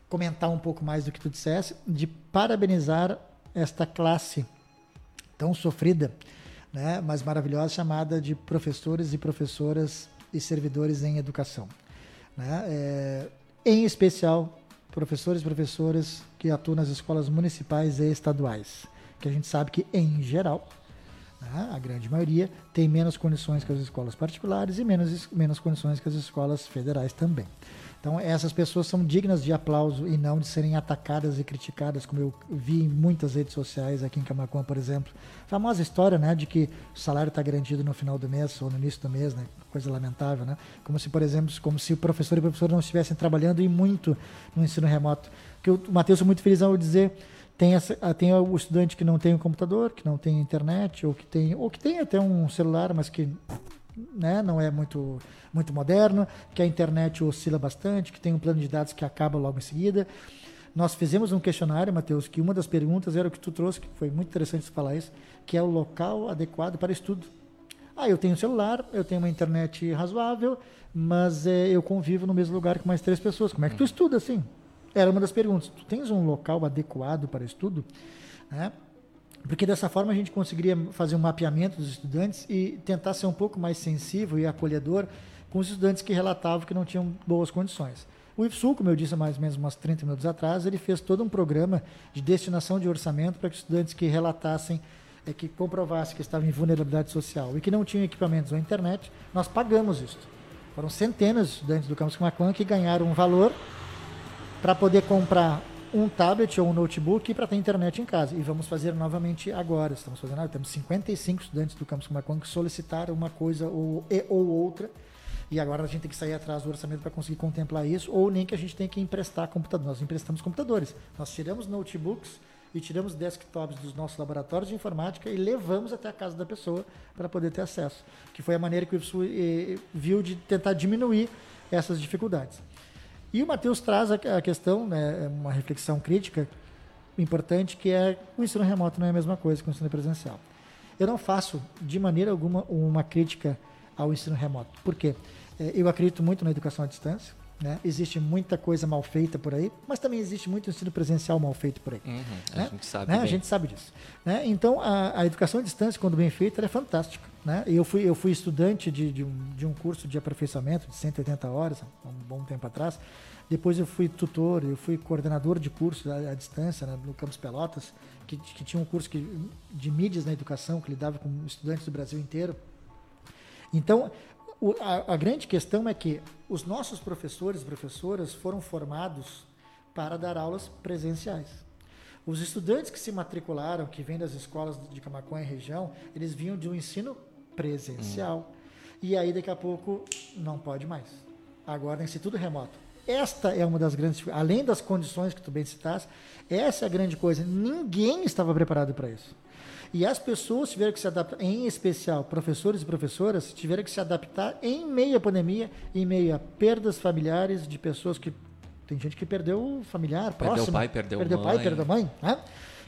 comentar um pouco mais do que tu dissesse, de parabenizar esta classe tão sofrida, né, mas maravilhosa, chamada de professores e professoras e servidores em educação. Né? É, em especial, professores e professoras que atuam nas escolas municipais e estaduais, que a gente sabe que, em geral, né, a grande maioria tem menos condições que as escolas particulares e menos, menos condições que as escolas federais também. Então, essas pessoas são dignas de aplauso e não de serem atacadas e criticadas, como eu vi em muitas redes sociais aqui em Camacuã, por exemplo. Famosa história, né, de que o salário está garantido no final do mês ou no início do mês, né? Coisa lamentável, né? Como se, por exemplo, como se o professor e o professor não estivessem trabalhando e muito no ensino remoto. Que o Matheus é muito feliz ao dizer tem, essa, tem o estudante que não tem um computador, que não tem internet, ou que tem, ou que tem até um celular, mas que né, não é muito, muito moderno, que a internet oscila bastante, que tem um plano de dados que acaba logo em seguida. Nós fizemos um questionário, Matheus, que uma das perguntas era o que tu trouxe, que foi muito interessante você falar isso, que é o local adequado para estudo. Ah, eu tenho um celular, eu tenho uma internet razoável, mas é, eu convivo no mesmo lugar com mais três pessoas. Como é que tu estuda assim? Era uma das perguntas. Tu tens um local adequado para estudo? Né? porque dessa forma a gente conseguiria fazer um mapeamento dos estudantes e tentar ser um pouco mais sensível e acolhedor com os estudantes que relatavam que não tinham boas condições. O IFSUL, como eu disse há mais ou menos umas 30 minutos atrás, ele fez todo um programa de destinação de orçamento para que estudantes que relatassem, é, que comprovassem que estavam em vulnerabilidade social e que não tinham equipamentos ou internet, nós pagamos isso. Foram centenas de estudantes do campus Camacuã que ganharam um valor para poder comprar um tablet ou um notebook para ter internet em casa. E vamos fazer novamente agora. Estamos fazendo, temos 55 estudantes do campus Macon que solicitaram uma coisa ou, e, ou outra. E agora a gente tem que sair atrás do orçamento para conseguir contemplar isso, ou nem que a gente tenha que emprestar computadores. Nós emprestamos computadores. Nós tiramos notebooks e tiramos desktops dos nossos laboratórios de informática e levamos até a casa da pessoa para poder ter acesso. Que foi a maneira que o IFSU eh, viu de tentar diminuir essas dificuldades. E o Matheus traz a, questão, né, é uma reflexão crítica importante, que é o ensino remoto não é a mesma coisa que o ensino presencial. Eu não faço, de maneira alguma, uma crítica ao ensino remoto. Por quê? É, eu acredito muito na educação à distância. Né? Existe muita coisa mal feita por aí, mas também existe muito ensino presencial mal feito por aí. Uhum, né? A gente sabe. Né? A gente sabe disso. Né? Então, a, a, educação à distância, quando bem feita, é fantástica. Né? Eu, fui, eu fui estudante de, de, um, de um curso de aperfeiçoamento de 180 horas, há um bom tempo atrás. Depois eu fui tutor, eu fui coordenador de curso à, à distância né, no Campus Pelotas, que, que tinha um curso que, de mídias na educação, que lidava com estudantes do Brasil inteiro. Então, o, a, a, grande questão é que os nossos professores e professoras foram formados para dar aulas presenciais. Os estudantes que se matricularam, que vêm das escolas de Camacuã e região, eles vinham de um ensino presencial. Hum. E aí, daqui a pouco, não pode mais. Agora tem que ser tudo remoto. Esta é uma das grandes, além das condições que tu bem citaste, essa é a grande coisa. Ninguém estava preparado para isso. E as pessoas tiveram que se adaptar, em especial professores e professoras, tiveram que se adaptar em meio à pandemia, em meio a perdas familiares de pessoas que. Tem gente que perdeu o familiar perdeu próximo. Perdeu o pai, perdeu, perdeu mãe. pai, perdeu a mãe. Né?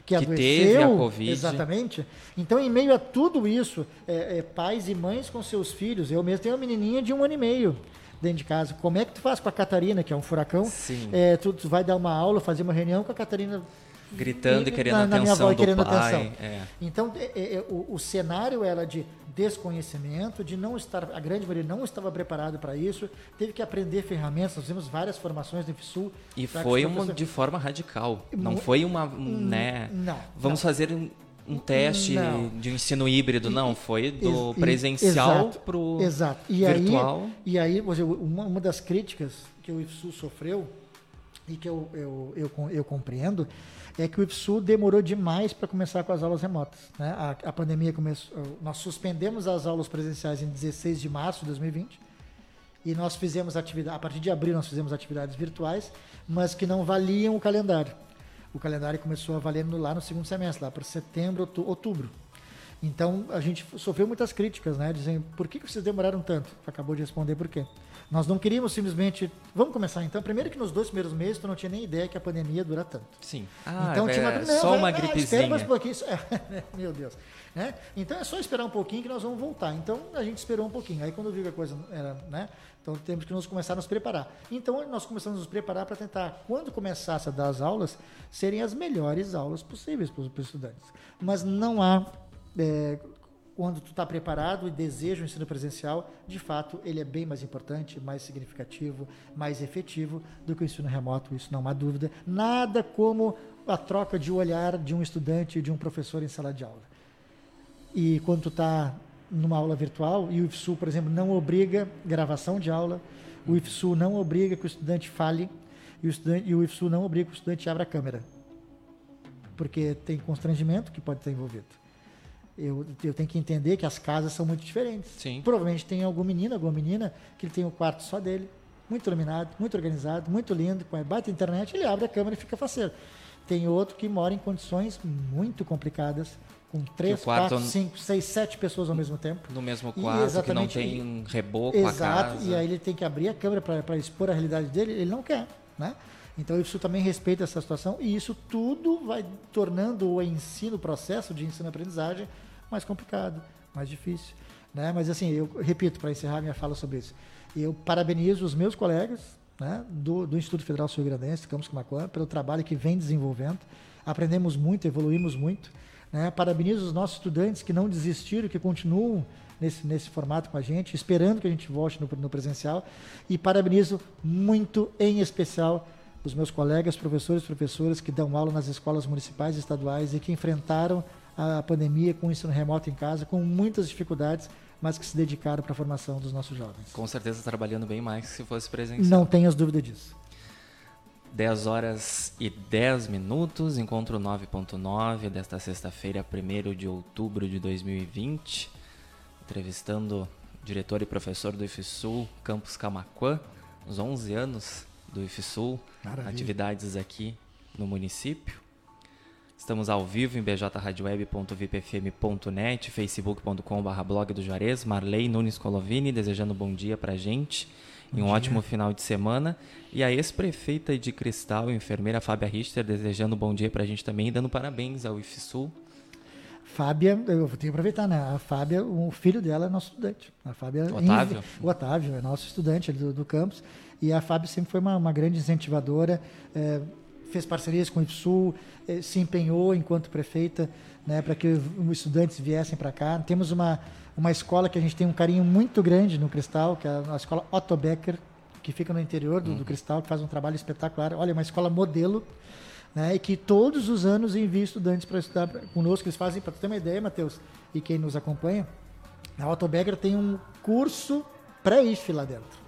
Que, que teve a Covid. Exatamente. Então, em meio a tudo isso, é, é, pais e mães com seus filhos. Eu mesmo tenho uma menininha de um ano e meio dentro de casa. Como é que tu faz com a Catarina, que é um furacão? Sim. É, tu, tu vai dar uma aula, fazer uma reunião com a Catarina Gritando e, e querendo na, na minha atenção voz, do querendo pai. atenção. É. Então, é, é, é, o, o cenário era de desconhecimento, de não estar, a grande maioria não estava preparado para isso, teve que aprender ferramentas, nós fizemos várias formações no IFSU. E foi uma, de forma radical. Não foi uma, um, né? Não. Vamos não. fazer um, um teste Não. de um ensino híbrido. Não, foi do presencial para o virtual. Aí, e aí, uma, uma das críticas que o IFSU sofreu e que eu, eu, eu, eu compreendo é que o IFSU demorou demais para começar com as aulas remotas. Né? A, a pandemia começou. Nós suspendemos as aulas presenciais em 16 de março de 2020 e nós fizemos atividade. A partir de abril nós fizemos atividades virtuais, mas que não valiam o calendário. O calendário começou a valer no- lá no segundo semestre, lá para setembro, outu- outubro. Então a gente sofreu muitas críticas, né? Dizendo por que, que vocês demoraram tanto? Acabou de responder por quê. Nós não queríamos simplesmente. Vamos começar então. Primeiro que nos dois primeiros meses tu não tinha nem ideia que a pandemia ia durar tanto. Sim. Ah, então é, tinha uma, não, só vai- uma ah, Espera gripezinha. mais um pouquinho. Meu Deus. Né? Então é só esperar um pouquinho que nós vamos voltar. Então a gente esperou um pouquinho. Aí quando viu que a coisa era, né? Então temos que nos começar a nos preparar. Então nós começamos a nos preparar para tentar, quando começasse a dar as aulas, serem as melhores aulas possíveis para os para os estudantes. Mas não há é, quando tu está preparado e deseja o ensino presencial, de fato, ele é bem mais importante, mais significativo, mais efetivo do que o ensino remoto, isso não há dúvida. Nada como a troca de olhar de um estudante e de um professor em sala de aula. E quando tu está numa aula virtual, e o IFSU, por exemplo, não obriga gravação de aula, o IFSU não obriga que o estudante fale, e o, estudante, e o IFSU não obriga que o estudante abra a câmera. Porque tem constrangimento que pode estar envolvido. Eu, eu tenho que entender que as casas são muito diferentes. Sim. Provavelmente tem algum menino, alguma menina, que ele tem um quarto só dele, muito iluminado, muito organizado, muito lindo, com a baita internet, ele abre a câmera e fica faceiro. Tem outro que mora em condições muito complicadas, com três, o quatro, cinco, seis, sete pessoas ao mesmo tempo. No mesmo quarto, que não tem reboco a Exato, casa. e aí ele tem que abrir a câmera para expor a realidade dele, ele não quer, né? Então isso também respeita essa situação e isso tudo vai tornando o ensino, o processo de ensino-aprendizagem mais complicado, mais difícil, né? Mas assim, eu repito para encerrar minha fala sobre isso, eu parabenizo os meus colegas, né, do, do Instituto Federal Sul Grandense, Campos Camacuã, pelo trabalho que vem desenvolvendo. Aprendemos muito, evoluímos muito. Né? Parabenizo os nossos estudantes que não desistiram, que continuam nesse, nesse formato com a gente, esperando que a gente volte no, no presencial. E parabenizo muito, em especial, os meus colegas, professores e professoras que dão aula nas escolas municipais e estaduais e que enfrentaram a pandemia com o ensino remoto em casa, com muitas dificuldades, mas que se dedicaram para a formação dos nossos jovens. Com certeza trabalhando bem mais que se fosse presencial. Não tenhas dúvida disso. 10 horas e 10 minutos, encontro 9.9 desta sexta-feira, 1 de outubro de 2020. Entrevistando o diretor e professor do IFSUL, Campus Camaquã, uns 11 anos do IFSUL, Maravilha. atividades aqui no município. Estamos ao vivo em bjradioweb.vipfm.net, facebook.com.br blog do Juarez, Marley Nunes Colovini, desejando bom dia pra gente e um ótimo final de semana. E a ex-prefeita de Cristal, enfermeira Fábia Richter, desejando bom dia pra gente também e dando parabéns ao IFSUL. Fábia, eu tenho que aproveitar, né? A Fábia, o filho dela é nosso estudante. A Fábia, O Otávio? O Otávio é nosso estudante do, do campus. E a Fábia sempre foi uma, uma grande incentivadora, eh, fez parcerias com o IFSUL, eh, se empenhou enquanto prefeita né, para que os estudantes viessem para cá. Temos uma, uma escola que a gente tem um carinho muito grande no Cristal, que é a escola Otto Becker, que fica no interior do, do Cristal, que faz um trabalho espetacular. Olha, é uma escola modelo né, e que todos os anos envia estudantes para estudar conosco. Eles fazem, para ter uma ideia, Matheus, e quem nos acompanha, a Otto Becker tem um curso pré-IF lá dentro.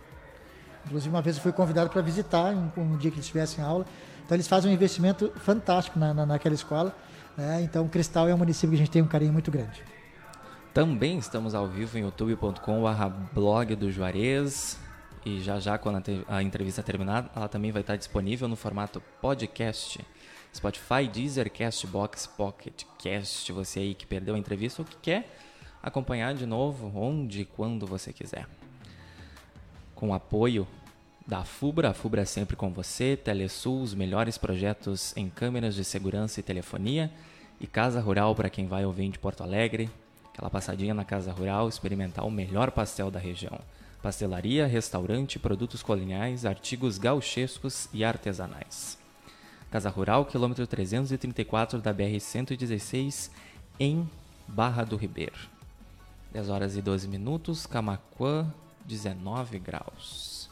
Inclusive, uma vez eu fui convidado para visitar um, um dia que eles tivessem aula. Então, eles fazem um investimento fantástico na, na, naquela escola. Né? Então, Cristal é um município que a gente tem um carinho muito grande. Também estamos ao vivo em youtube.com.br blog do Juarez. E já já, quando a, a entrevista terminar, ela também vai estar disponível no formato podcast. Spotify, Deezer, Castbox, Pocket Cast. Você aí que perdeu a entrevista ou que quer acompanhar de novo, onde e quando você quiser. Com o apoio da FUBRA, a FUBRA é sempre com você, Telesul, os melhores projetos em câmeras de segurança e telefonia, e Casa Rural para quem vai ouvir de Porto Alegre, aquela passadinha na Casa Rural, experimentar o melhor pastel da região. Pastelaria, restaurante, produtos coloniais, artigos gauchescos e artesanais. Casa Rural, quilômetro 334 da BR-116, em Barra do Ribeiro. 10 horas e 12 minutos, Camaquã, 19 graus.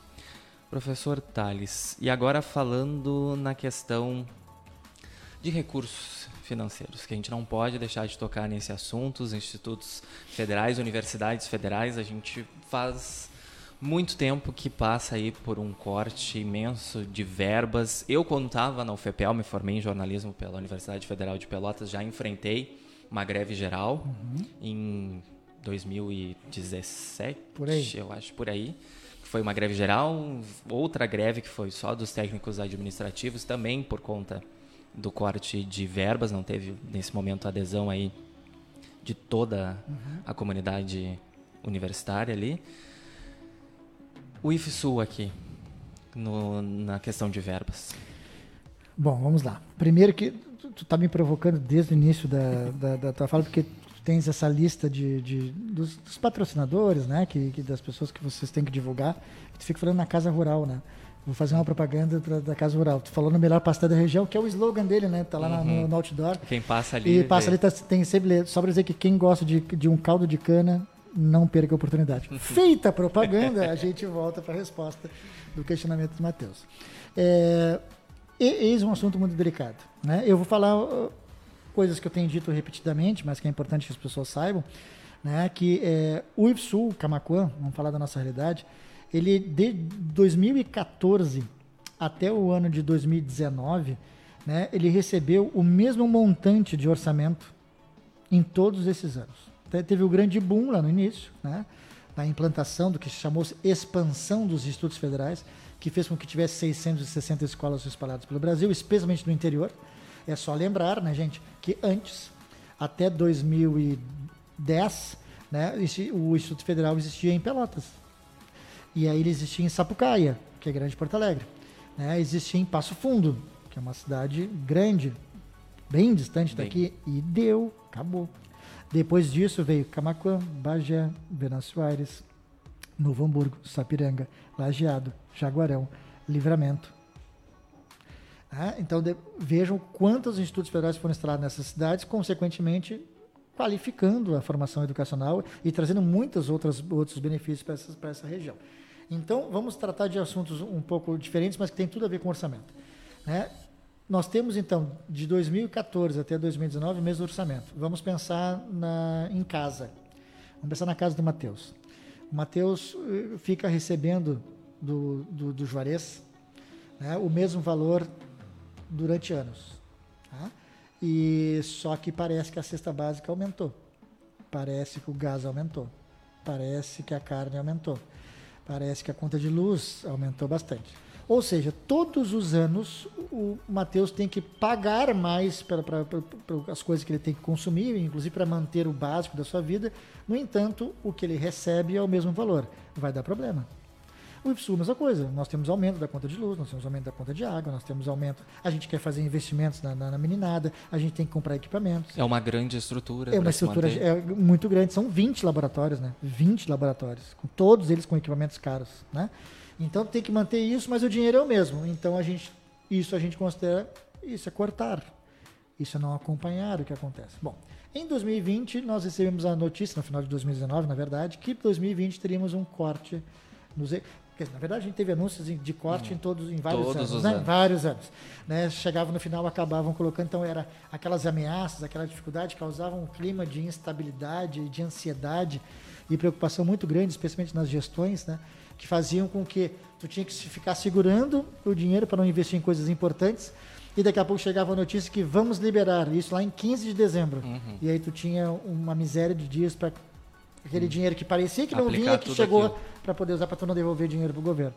Professor Tales, e agora falando na questão de recursos financeiros, que a gente não pode deixar de tocar nesse assunto, os institutos federais, universidades federais, a gente faz muito tempo que passa aí por um corte imenso de verbas. Eu, quando estava na UFPEL, me formei em jornalismo pela Universidade Federal de Pelotas, já enfrentei uma greve geral uhum. em 2017, por aí. eu acho, por aí. Foi uma greve geral, outra greve que foi só dos técnicos administrativos, também por conta do corte de verbas, não teve nesse momento adesão aí de toda uhum. a comunidade universitária ali. O IFSU aqui, no, na questão de verbas. Bom, vamos lá. Primeiro que tu está me provocando desde o início da, da, da, tua fala, porque tu tens essa lista de, de dos, dos, patrocinadores, né, que, que, das pessoas que vocês têm que divulgar, tu fica falando na Casa Rural, né? Vou fazer uma propaganda pra, da Casa Rural. Tu falou no melhor pastel da região, que é o slogan dele, né? Tá lá uhum. no, no, outdoor. Quem passa ali. E passa vê. ali, tá, tem sempre. Só para dizer que quem gosta de, de um caldo de cana, não perca a oportunidade. Feita a propaganda, a gente volta para a resposta do questionamento do Matheus. É, eis um assunto muito delicado. Né? Eu vou falar uh, coisas que eu tenho dito repetidamente, mas que é importante que as pessoas saibam, né? que é, o IFSU, Camacuã, vamos falar da nossa realidade, ele de 2014 até o ano de 2019, né, ele recebeu o mesmo montante de orçamento em todos esses anos. Teve o grande boom lá no início, né, na implantação do que se chamou expansão dos institutos federais, que fez com que tivesse 660 escolas espalhadas pelo Brasil, especialmente no interior. É só lembrar, né, gente, que antes, até 2010, né, o Instituto Federal existia em Pelotas. E aí ele existia em Sapucaia, que é grande Porto Alegre. Né? Existia em Passo Fundo, que é uma cidade grande, bem distante bem. daqui, e deu, acabou. Depois disso veio Camacuã, Bagé, Venâncio Aires, Novo Hamburgo, Sapiranga, Lajeado, Jaguarão, Livramento. Ah, então de, vejam quantos institutos federais foram instalados nessas cidades, consequentemente qualificando a formação educacional e trazendo muitos outros, outros benefícios para essa, para essa região. Então, vamos tratar de assuntos um pouco diferentes, mas que tem tudo a ver com orçamento. Né? Nós temos, então, de 2014 até 2019, o mesmo orçamento. Vamos pensar na, em casa. Vamos pensar na casa do Matheus. O Matheus eh, fica recebendo do, do, do Juarez né, o mesmo valor durante anos. Tá? E só que parece que a cesta básica aumentou. Parece que o gás aumentou. Parece que a carne aumentou parece que a conta de luz aumentou bastante. Ou seja, todos os anos o Mateus tem que pagar mais para as coisas que ele tem que consumir, inclusive para manter o básico da sua vida. No entanto, o que ele recebe é o mesmo valor. Vai dar problema. O IFSU, mesma coisa. Nós temos aumento da conta de luz, nós temos aumento da conta de água, nós temos aumento. A gente quer fazer investimentos na, na, na meninada, a gente tem que comprar equipamentos. É uma grande estrutura. É uma estrutura é, muito grande. São 20 laboratórios, né? 20 laboratórios, com todos eles com equipamentos caros, né? Então tem que manter isso, mas o dinheiro é o mesmo. Então a gente, isso a gente considera, isso é cortar. Isso é não acompanhar o que acontece. Bom, em 2020 nós recebemos a notícia, no final de 2019, na verdade, que em 2020 teríamos um corte nos, na verdade, a gente teve anúncios de corte em todos, em vários todos anos, né? anos. Vários anos. Né? Chegava no final, acabavam colocando, então era aquelas ameaças, aquela dificuldade causavam um clima de instabilidade, de ansiedade e preocupação muito grande, especialmente nas gestões, né? Que faziam com que tu tinha que ficar segurando o dinheiro para não investir em coisas importantes e daqui a pouco chegava a notícia que vamos liberar isso lá em 15 de dezembro. Uhum. E aí tu tinha uma miséria de dias para Aquele hum. dinheiro que parecia que não vinha, que chegou para poder usar para tu não devolver dinheiro para o governo.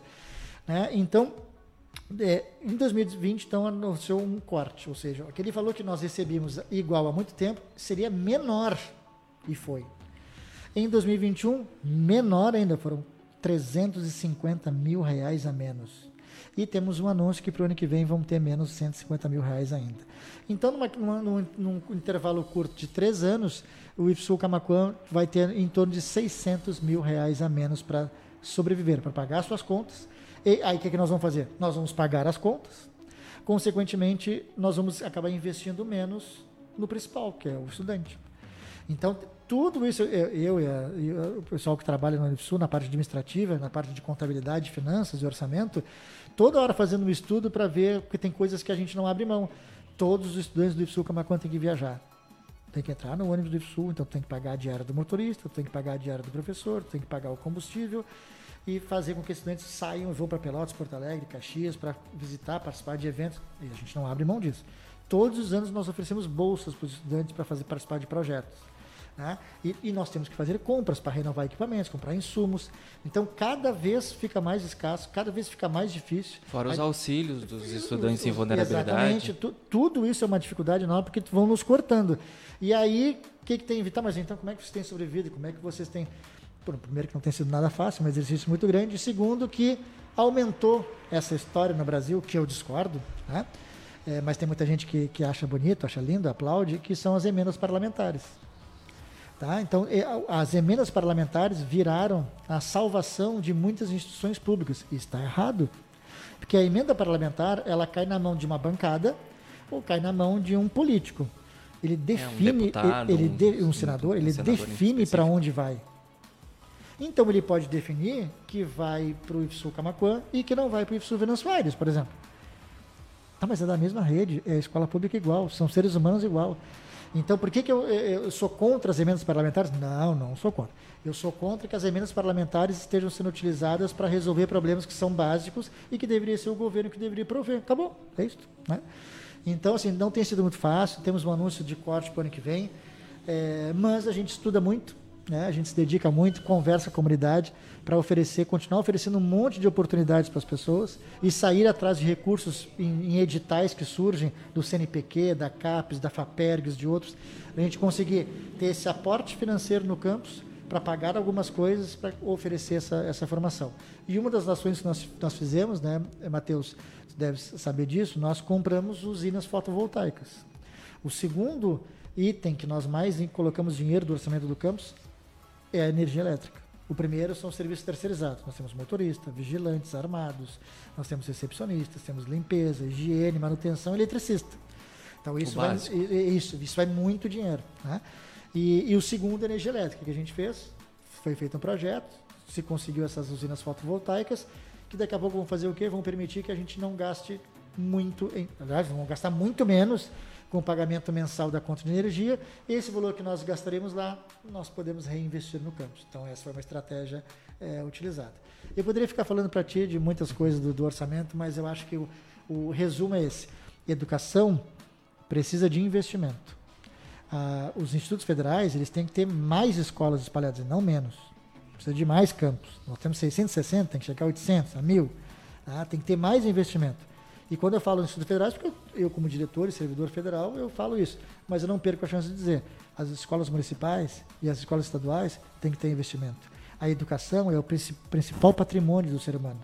Né? Então, é, em 2020, então, anunciou um corte, ou seja, aquele valor que nós recebíamos igual há muito tempo seria menor, e foi. Em 2021, menor ainda, foram 350 mil reais a menos. E temos um anúncio que para o ano que vem vão ter menos 150 mil reais ainda. Então, numa, numa, num, num intervalo curto de três anos, o IFSU Camacuã vai ter em torno de 600 mil reais a menos para sobreviver, para pagar suas contas. E aí o que, é que nós vamos fazer? Nós vamos pagar as contas, consequentemente, nós vamos acabar investindo menos no principal, que é o estudante. Então, tudo isso, eu, eu e, a, e, o pessoal que trabalha no Unifsul, na parte administrativa, na parte de contabilidade, finanças e orçamento, toda hora fazendo um estudo para ver, porque tem coisas que a gente não abre mão. Todos os estudantes do IFSU Camacuã têm que viajar. Tem que entrar no ônibus do IFSU, então tem que pagar a diária do motorista, tem que pagar a diária do professor, tem que pagar o combustível e fazer com que estudantes saiam e vão para Pelotas, Porto Alegre, Caxias, para visitar, participar de eventos. E a gente não abre mão disso. Todos os anos nós oferecemos bolsas para os estudantes para fazer participar de projetos. Né? E, e, nós temos que fazer compras para renovar equipamentos, comprar insumos. Então, cada vez fica mais escasso, cada vez fica mais difícil. Fora os auxílios dos estudantes em vulnerabilidade. Exatamente. Tu, tudo isso é uma dificuldade enorme porque vão nos cortando. E aí, o que, que tem evitar? Mas então, como é que vocês têm sobrevivido? Como é que vocês têm. Primeiro, que não tem sido nada fácil, um exercício muito grande. E segundo, que aumentou essa história no Brasil, que eu discordo, né? É, mas tem muita gente que, que acha bonito, acha lindo, aplaude, que são as emendas parlamentares. Tá? Então, as emendas parlamentares viraram a salvação de muitas instituições públicas. Está errado. Porque a emenda parlamentar ela cai na mão de uma bancada ou cai na mão de um político. Ele define, é um, deputado, ele, ele um, um, senador, ele senador define para onde vai. Então ele pode definir que vai para o IFSU Camacuã e que não vai para o IFSU Venâncio Aires, por exemplo. Tá, mas é da mesma rede, é escola pública igual, são seres humanos igual. Então, por que, que eu, eu, sou contra as emendas parlamentares? Não, não sou contra. Eu sou contra que as emendas parlamentares estejam sendo utilizadas para resolver problemas que são básicos e que deveria ser o governo que deveria prover. Bom, é isso. Né? Então, assim, não tem sido muito fácil. Temos um anúncio de corte para o ano que vem, é, mas a gente estuda muito né? A gente se dedica muito, conversa com a comunidade para oferecer, continuar oferecendo um monte de oportunidades para as pessoas e sair atrás de recursos em, em, editais que surgem do CNPq, da CAPES, da FAPERGS, de outros, a gente conseguir ter esse aporte financeiro no campus para pagar algumas coisas para oferecer essa, essa formação. E uma das ações que nós, nós fizemos, né, Matheus, deve saber disso, nós compramos usinas fotovoltaicas. O segundo item que nós mais colocamos dinheiro do orçamento do campus é a energia elétrica. O primeiro são os serviços terceirizados. Nós temos motorista, vigilantes armados, nós temos recepcionistas, temos limpeza, higiene, manutenção e eletricista. Então isso vai, isso, isso vai muito dinheiro. Né? E, e, o segundo, energia elétrica, que a gente fez, foi feito um projeto, se conseguiu essas usinas fotovoltaicas, que daqui a pouco vão fazer o quê? Vão permitir que a gente não gaste muito, em, aliás, vão gastar muito menos com o pagamento mensal da conta de energia. Esse valor que nós gastaremos lá, nós podemos reinvestir no campus. Então, essa foi uma estratégia é, utilizada. Eu poderia ficar falando para ti de muitas coisas do, do, orçamento, mas eu acho que o, o resumo é esse. Educação precisa de investimento. Ah, os institutos federais eles têm que ter mais escolas espalhadas, não menos. Precisa de mais campos. Nós temos 660, tem que chegar a 800, a 1000. Tá? Tem que ter mais investimento. E quando eu falo em institutos federais, porque eu, eu, como diretor e servidor federal, eu falo isso. Mas eu não perco a chance de dizer, as escolas municipais e as escolas estaduais têm que ter investimento. A educação é o principal patrimônio do ser humano.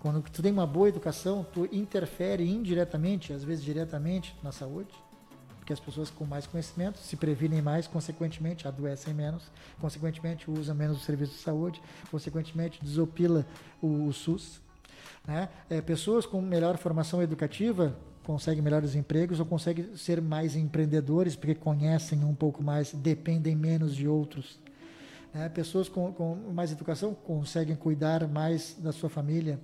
Quando tu tem uma boa educação, tu interfere indiretamente, às vezes diretamente, na saúde, porque as pessoas com mais conhecimento se previnem mais, consequentemente adoecem menos, consequentemente usam menos o serviço de saúde, consequentemente desopila o, o SUS, né? É, pessoas com melhor formação educativa conseguem melhores empregos ou conseguem ser mais empreendedores porque conhecem um pouco mais, dependem menos de outros. Né? Pessoas com, com, mais educação conseguem cuidar mais da sua família.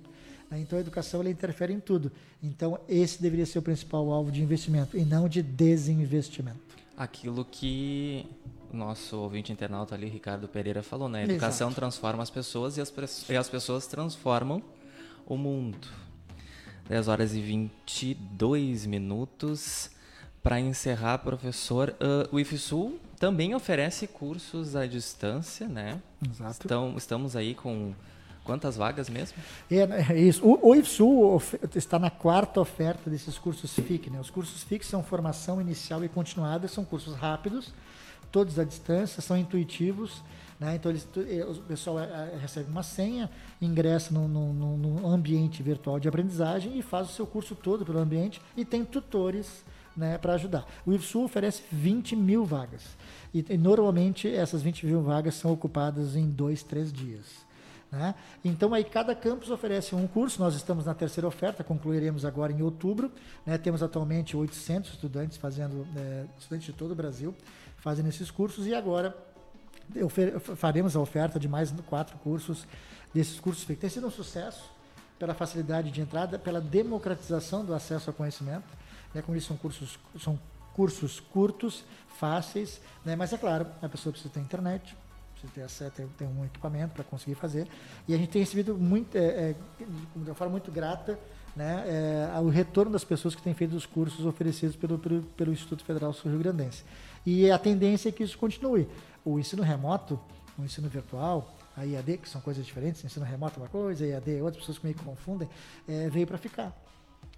Né? Então a educação ela interfere em tudo. Então esse deveria ser o principal alvo de investimento e não de desinvestimento. Aquilo que o nosso ouvinte internauta ali, Ricardo Pereira, falou, né? A educação Exato. transforma as pessoas e as, e as pessoas transformam o mundo. 10 horas e 22 minutos. Para encerrar, professor, uh, o IFSUL também oferece cursos à distância, né? Exato. Então, estamos aí com quantas vagas mesmo? É, é isso. O, o IFSUL está na quarta oferta desses cursos FIC. Né? Os cursos FIC são formação inicial e continuada, são cursos rápidos, todos à distância, são intuitivos né? Então eles, eh, o pessoal eh, eh, recebe uma senha, ingressa no, ambiente virtual de aprendizagem e faz o seu curso todo pelo ambiente e tem tutores né, para ajudar. O IFSU oferece 20 mil vagas e, e, normalmente essas 20 mil vagas são ocupadas em dois, três dias. Né? Então, aí cada campus oferece um curso. Nós estamos na terceira oferta, concluiremos agora em outubro. Né? Temos atualmente 800 estudantes fazendo, é, estudantes de todo o Brasil fazendo esses cursos e agora faremos a oferta de mais quatro cursos desses cursos feitos. Tem sido um sucesso pela facilidade de entrada, pela democratização do acesso ao conhecimento. Né? Como isso são cursos, são cursos curtos, fáceis, né? mas é claro, a pessoa precisa ter internet, precisa ter acesso, ter um equipamento para conseguir fazer. E a gente tem recebido muito, é, é, de uma forma muito grata né, é, o retorno das pessoas que têm feito os cursos oferecidos pelo, pelo, pelo Instituto Federal Sul Rio Grandense. E a tendência é que isso continue. O ensino remoto, o ensino virtual, a IAD, que são coisas diferentes, ensino remoto é uma coisa, IAD é outra, pessoas meio que confundem, é, veio para ficar.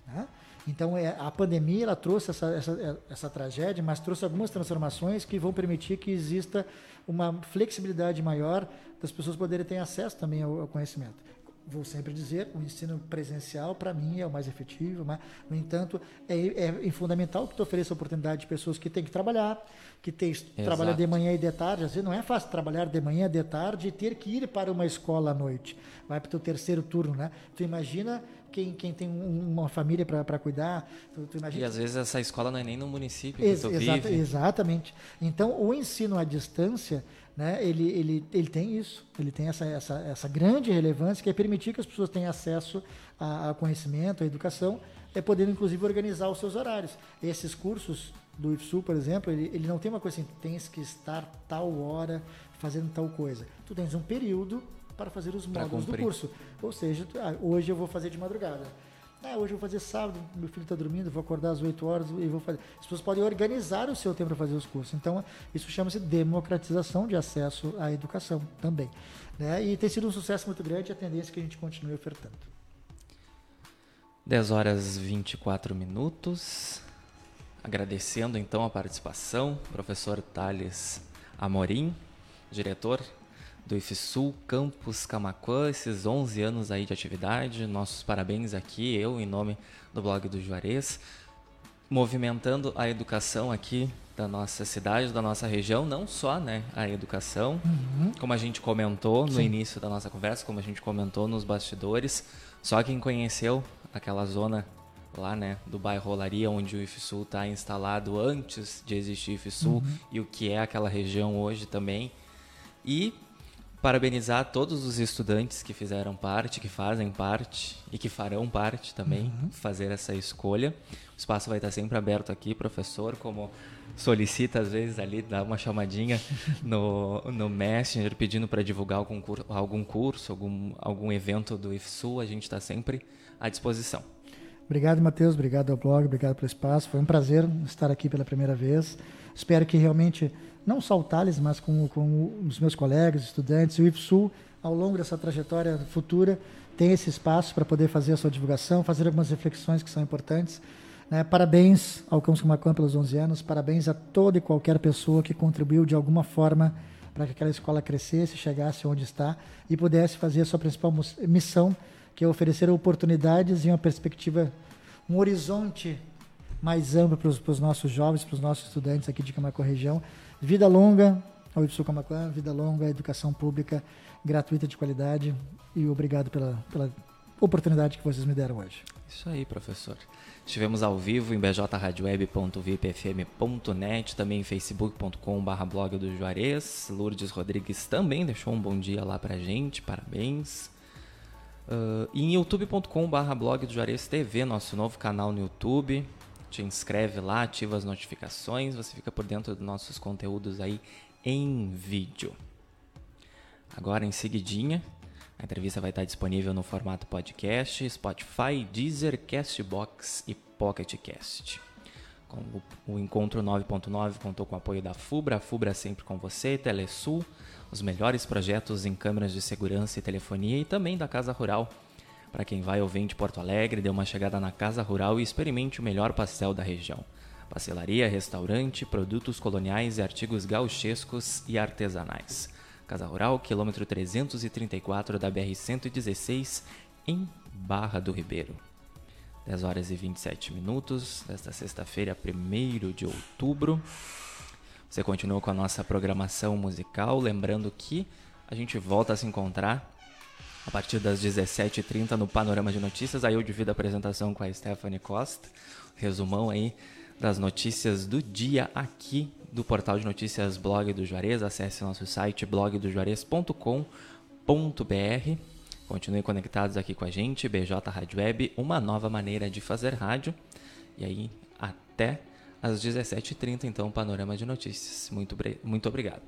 Né? Então, é, a pandemia ela trouxe essa, essa, essa tragédia, mas trouxe algumas transformações que vão permitir que exista uma flexibilidade maior das pessoas poderem ter acesso também ao, ao conhecimento vou sempre dizer, o ensino presencial para mim é o mais efetivo, mas, no entanto, é, é, é fundamental que tu ofereça a oportunidade de pessoas que têm que trabalhar, que têm trabalhar de manhã e de tarde. Às vezes não é fácil trabalhar de manhã e de tarde e ter que ir para uma escola à noite. Vai para o teu terceiro turno, né? Tu imagina quem, quem tem uma família para cuidar. Tu, tu imagina... E às vezes essa escola não é nem no município Ex que tu exata, vive. Exatamente. Então, o ensino à distância, né, ele, ele, ele tem isso, ele tem essa, essa, essa grande relevância que é permitir que as pessoas tenham acesso a, a conhecimento, à educação, é podendo inclusive organizar os seus horários. Esses cursos do IFSU, por exemplo, ele, ele não tem uma coisa assim, tens que estar tal hora fazendo tal coisa. Tu tens um período para fazer os módulos do curso. Ou seja, ah, hoje eu vou fazer de madrugada. Ah, hoje eu vou fazer sábado, meu filho está dormindo, vou acordar às 8 horas e vou fazer. As pessoas podem organizar o seu tempo para fazer os cursos. Então, isso chama-se democratização de acesso à educação também. Né? E tem sido um sucesso muito grande e a tendência é que a gente continue ofertando. 10 horas 24 minutos. Agradecendo então a participação, professor Thales Amorim, diretor do IFSUL Campus Camacuã, esses 11 anos aí de atividade. Nossos parabéns aqui, eu em nome do blog do Juarez, movimentando a educação aqui da nossa cidade, da nossa região, não só né, a educação, uhum. como a gente comentou no Sim. início da nossa conversa, como a gente comentou nos bastidores, só quem conheceu aquela zona lá, né, do bairro Rolaria, onde o IFSUL está instalado antes de existir o IFSUL uhum. e o que é aquela região hoje também. E parabenizar todos os estudantes que fizeram parte, que fazem parte e que farão parte também, uhum. fazer essa escolha. O espaço vai estar sempre aberto aqui, professor, como solicita às vezes ali, dá uma chamadinha no, no Messenger pedindo para divulgar algum, cur, algum curso, algum, algum evento do IFSU, a gente está sempre à disposição. Obrigado, Matheus, obrigado ao blog, obrigado pelo espaço. Foi um prazer estar aqui pela primeira vez. Espero que realmente não só o Thales, mas com, com os meus colegas, estudantes, o IFSU, ao longo dessa trajetória futura, tem esse espaço para poder fazer a sua divulgação, fazer algumas reflexões que são importantes. Né? Parabéns ao Campus Camacuã pelos 11 anos, parabéns a toda e qualquer pessoa que contribuiu de alguma forma para que aquela escola crescesse, chegasse onde está e pudesse fazer a sua principal missão, que é oferecer oportunidades e uma perspectiva, um horizonte mais amplo para os nossos jovens, para os nossos estudantes aqui de Camacuã região, Vida longa ao IPSU Camacuã, vida longa, educação pública gratuita de qualidade e obrigado pela, pela oportunidade que vocês me deram hoje. Isso aí, professor. Estivemos ao vivo em bjradioweb.vipfm.net, também em facebook.com.br blog do Juarez. Lourdes Rodrigues também deixou um bom dia lá pra gente, parabéns. Uh, e em youtube.com.br blog do Juarez TV, nosso novo canal no YouTube te inscreve lá, ativa as notificações, você fica por dentro dos nossos conteúdos aí em vídeo. Agora em seguidinha, a entrevista vai estar disponível no formato podcast, Spotify, Deezer, Castbox e PocketCast. O, o Encontro 9.9 contou com o apoio da FUBRA, a FUBRA sempre com você, Telesul, os melhores projetos em câmeras de segurança e telefonia e também da Casa Rural, para quem vai ou vem de Porto Alegre, dê uma chegada na Casa Rural e experimente o melhor pastel da região. Pastelaria, restaurante, produtos coloniais e artigos gauchescos e artesanais. Casa Rural, quilômetro 334 da BR-116, em Barra do Ribeiro. 10 horas e 27 minutos desta sexta-feira, 1 de outubro. Você continua com a nossa programação musical, lembrando que a gente volta a se encontrar a partir das 17h30 no Panorama de Notícias. Aí eu divido a apresentação com a Stephanie Costa. Resumão aí das notícias do dia aqui do portal de notícias Blog do Juarez. Acesse nosso site blogdojuarez.com.br. Continuem conectados aqui com a gente, BJ Rádio Web, uma nova maneira de fazer rádio. E aí, até às 17h30, então, Panorama de Notícias. Muito, muito obrigado.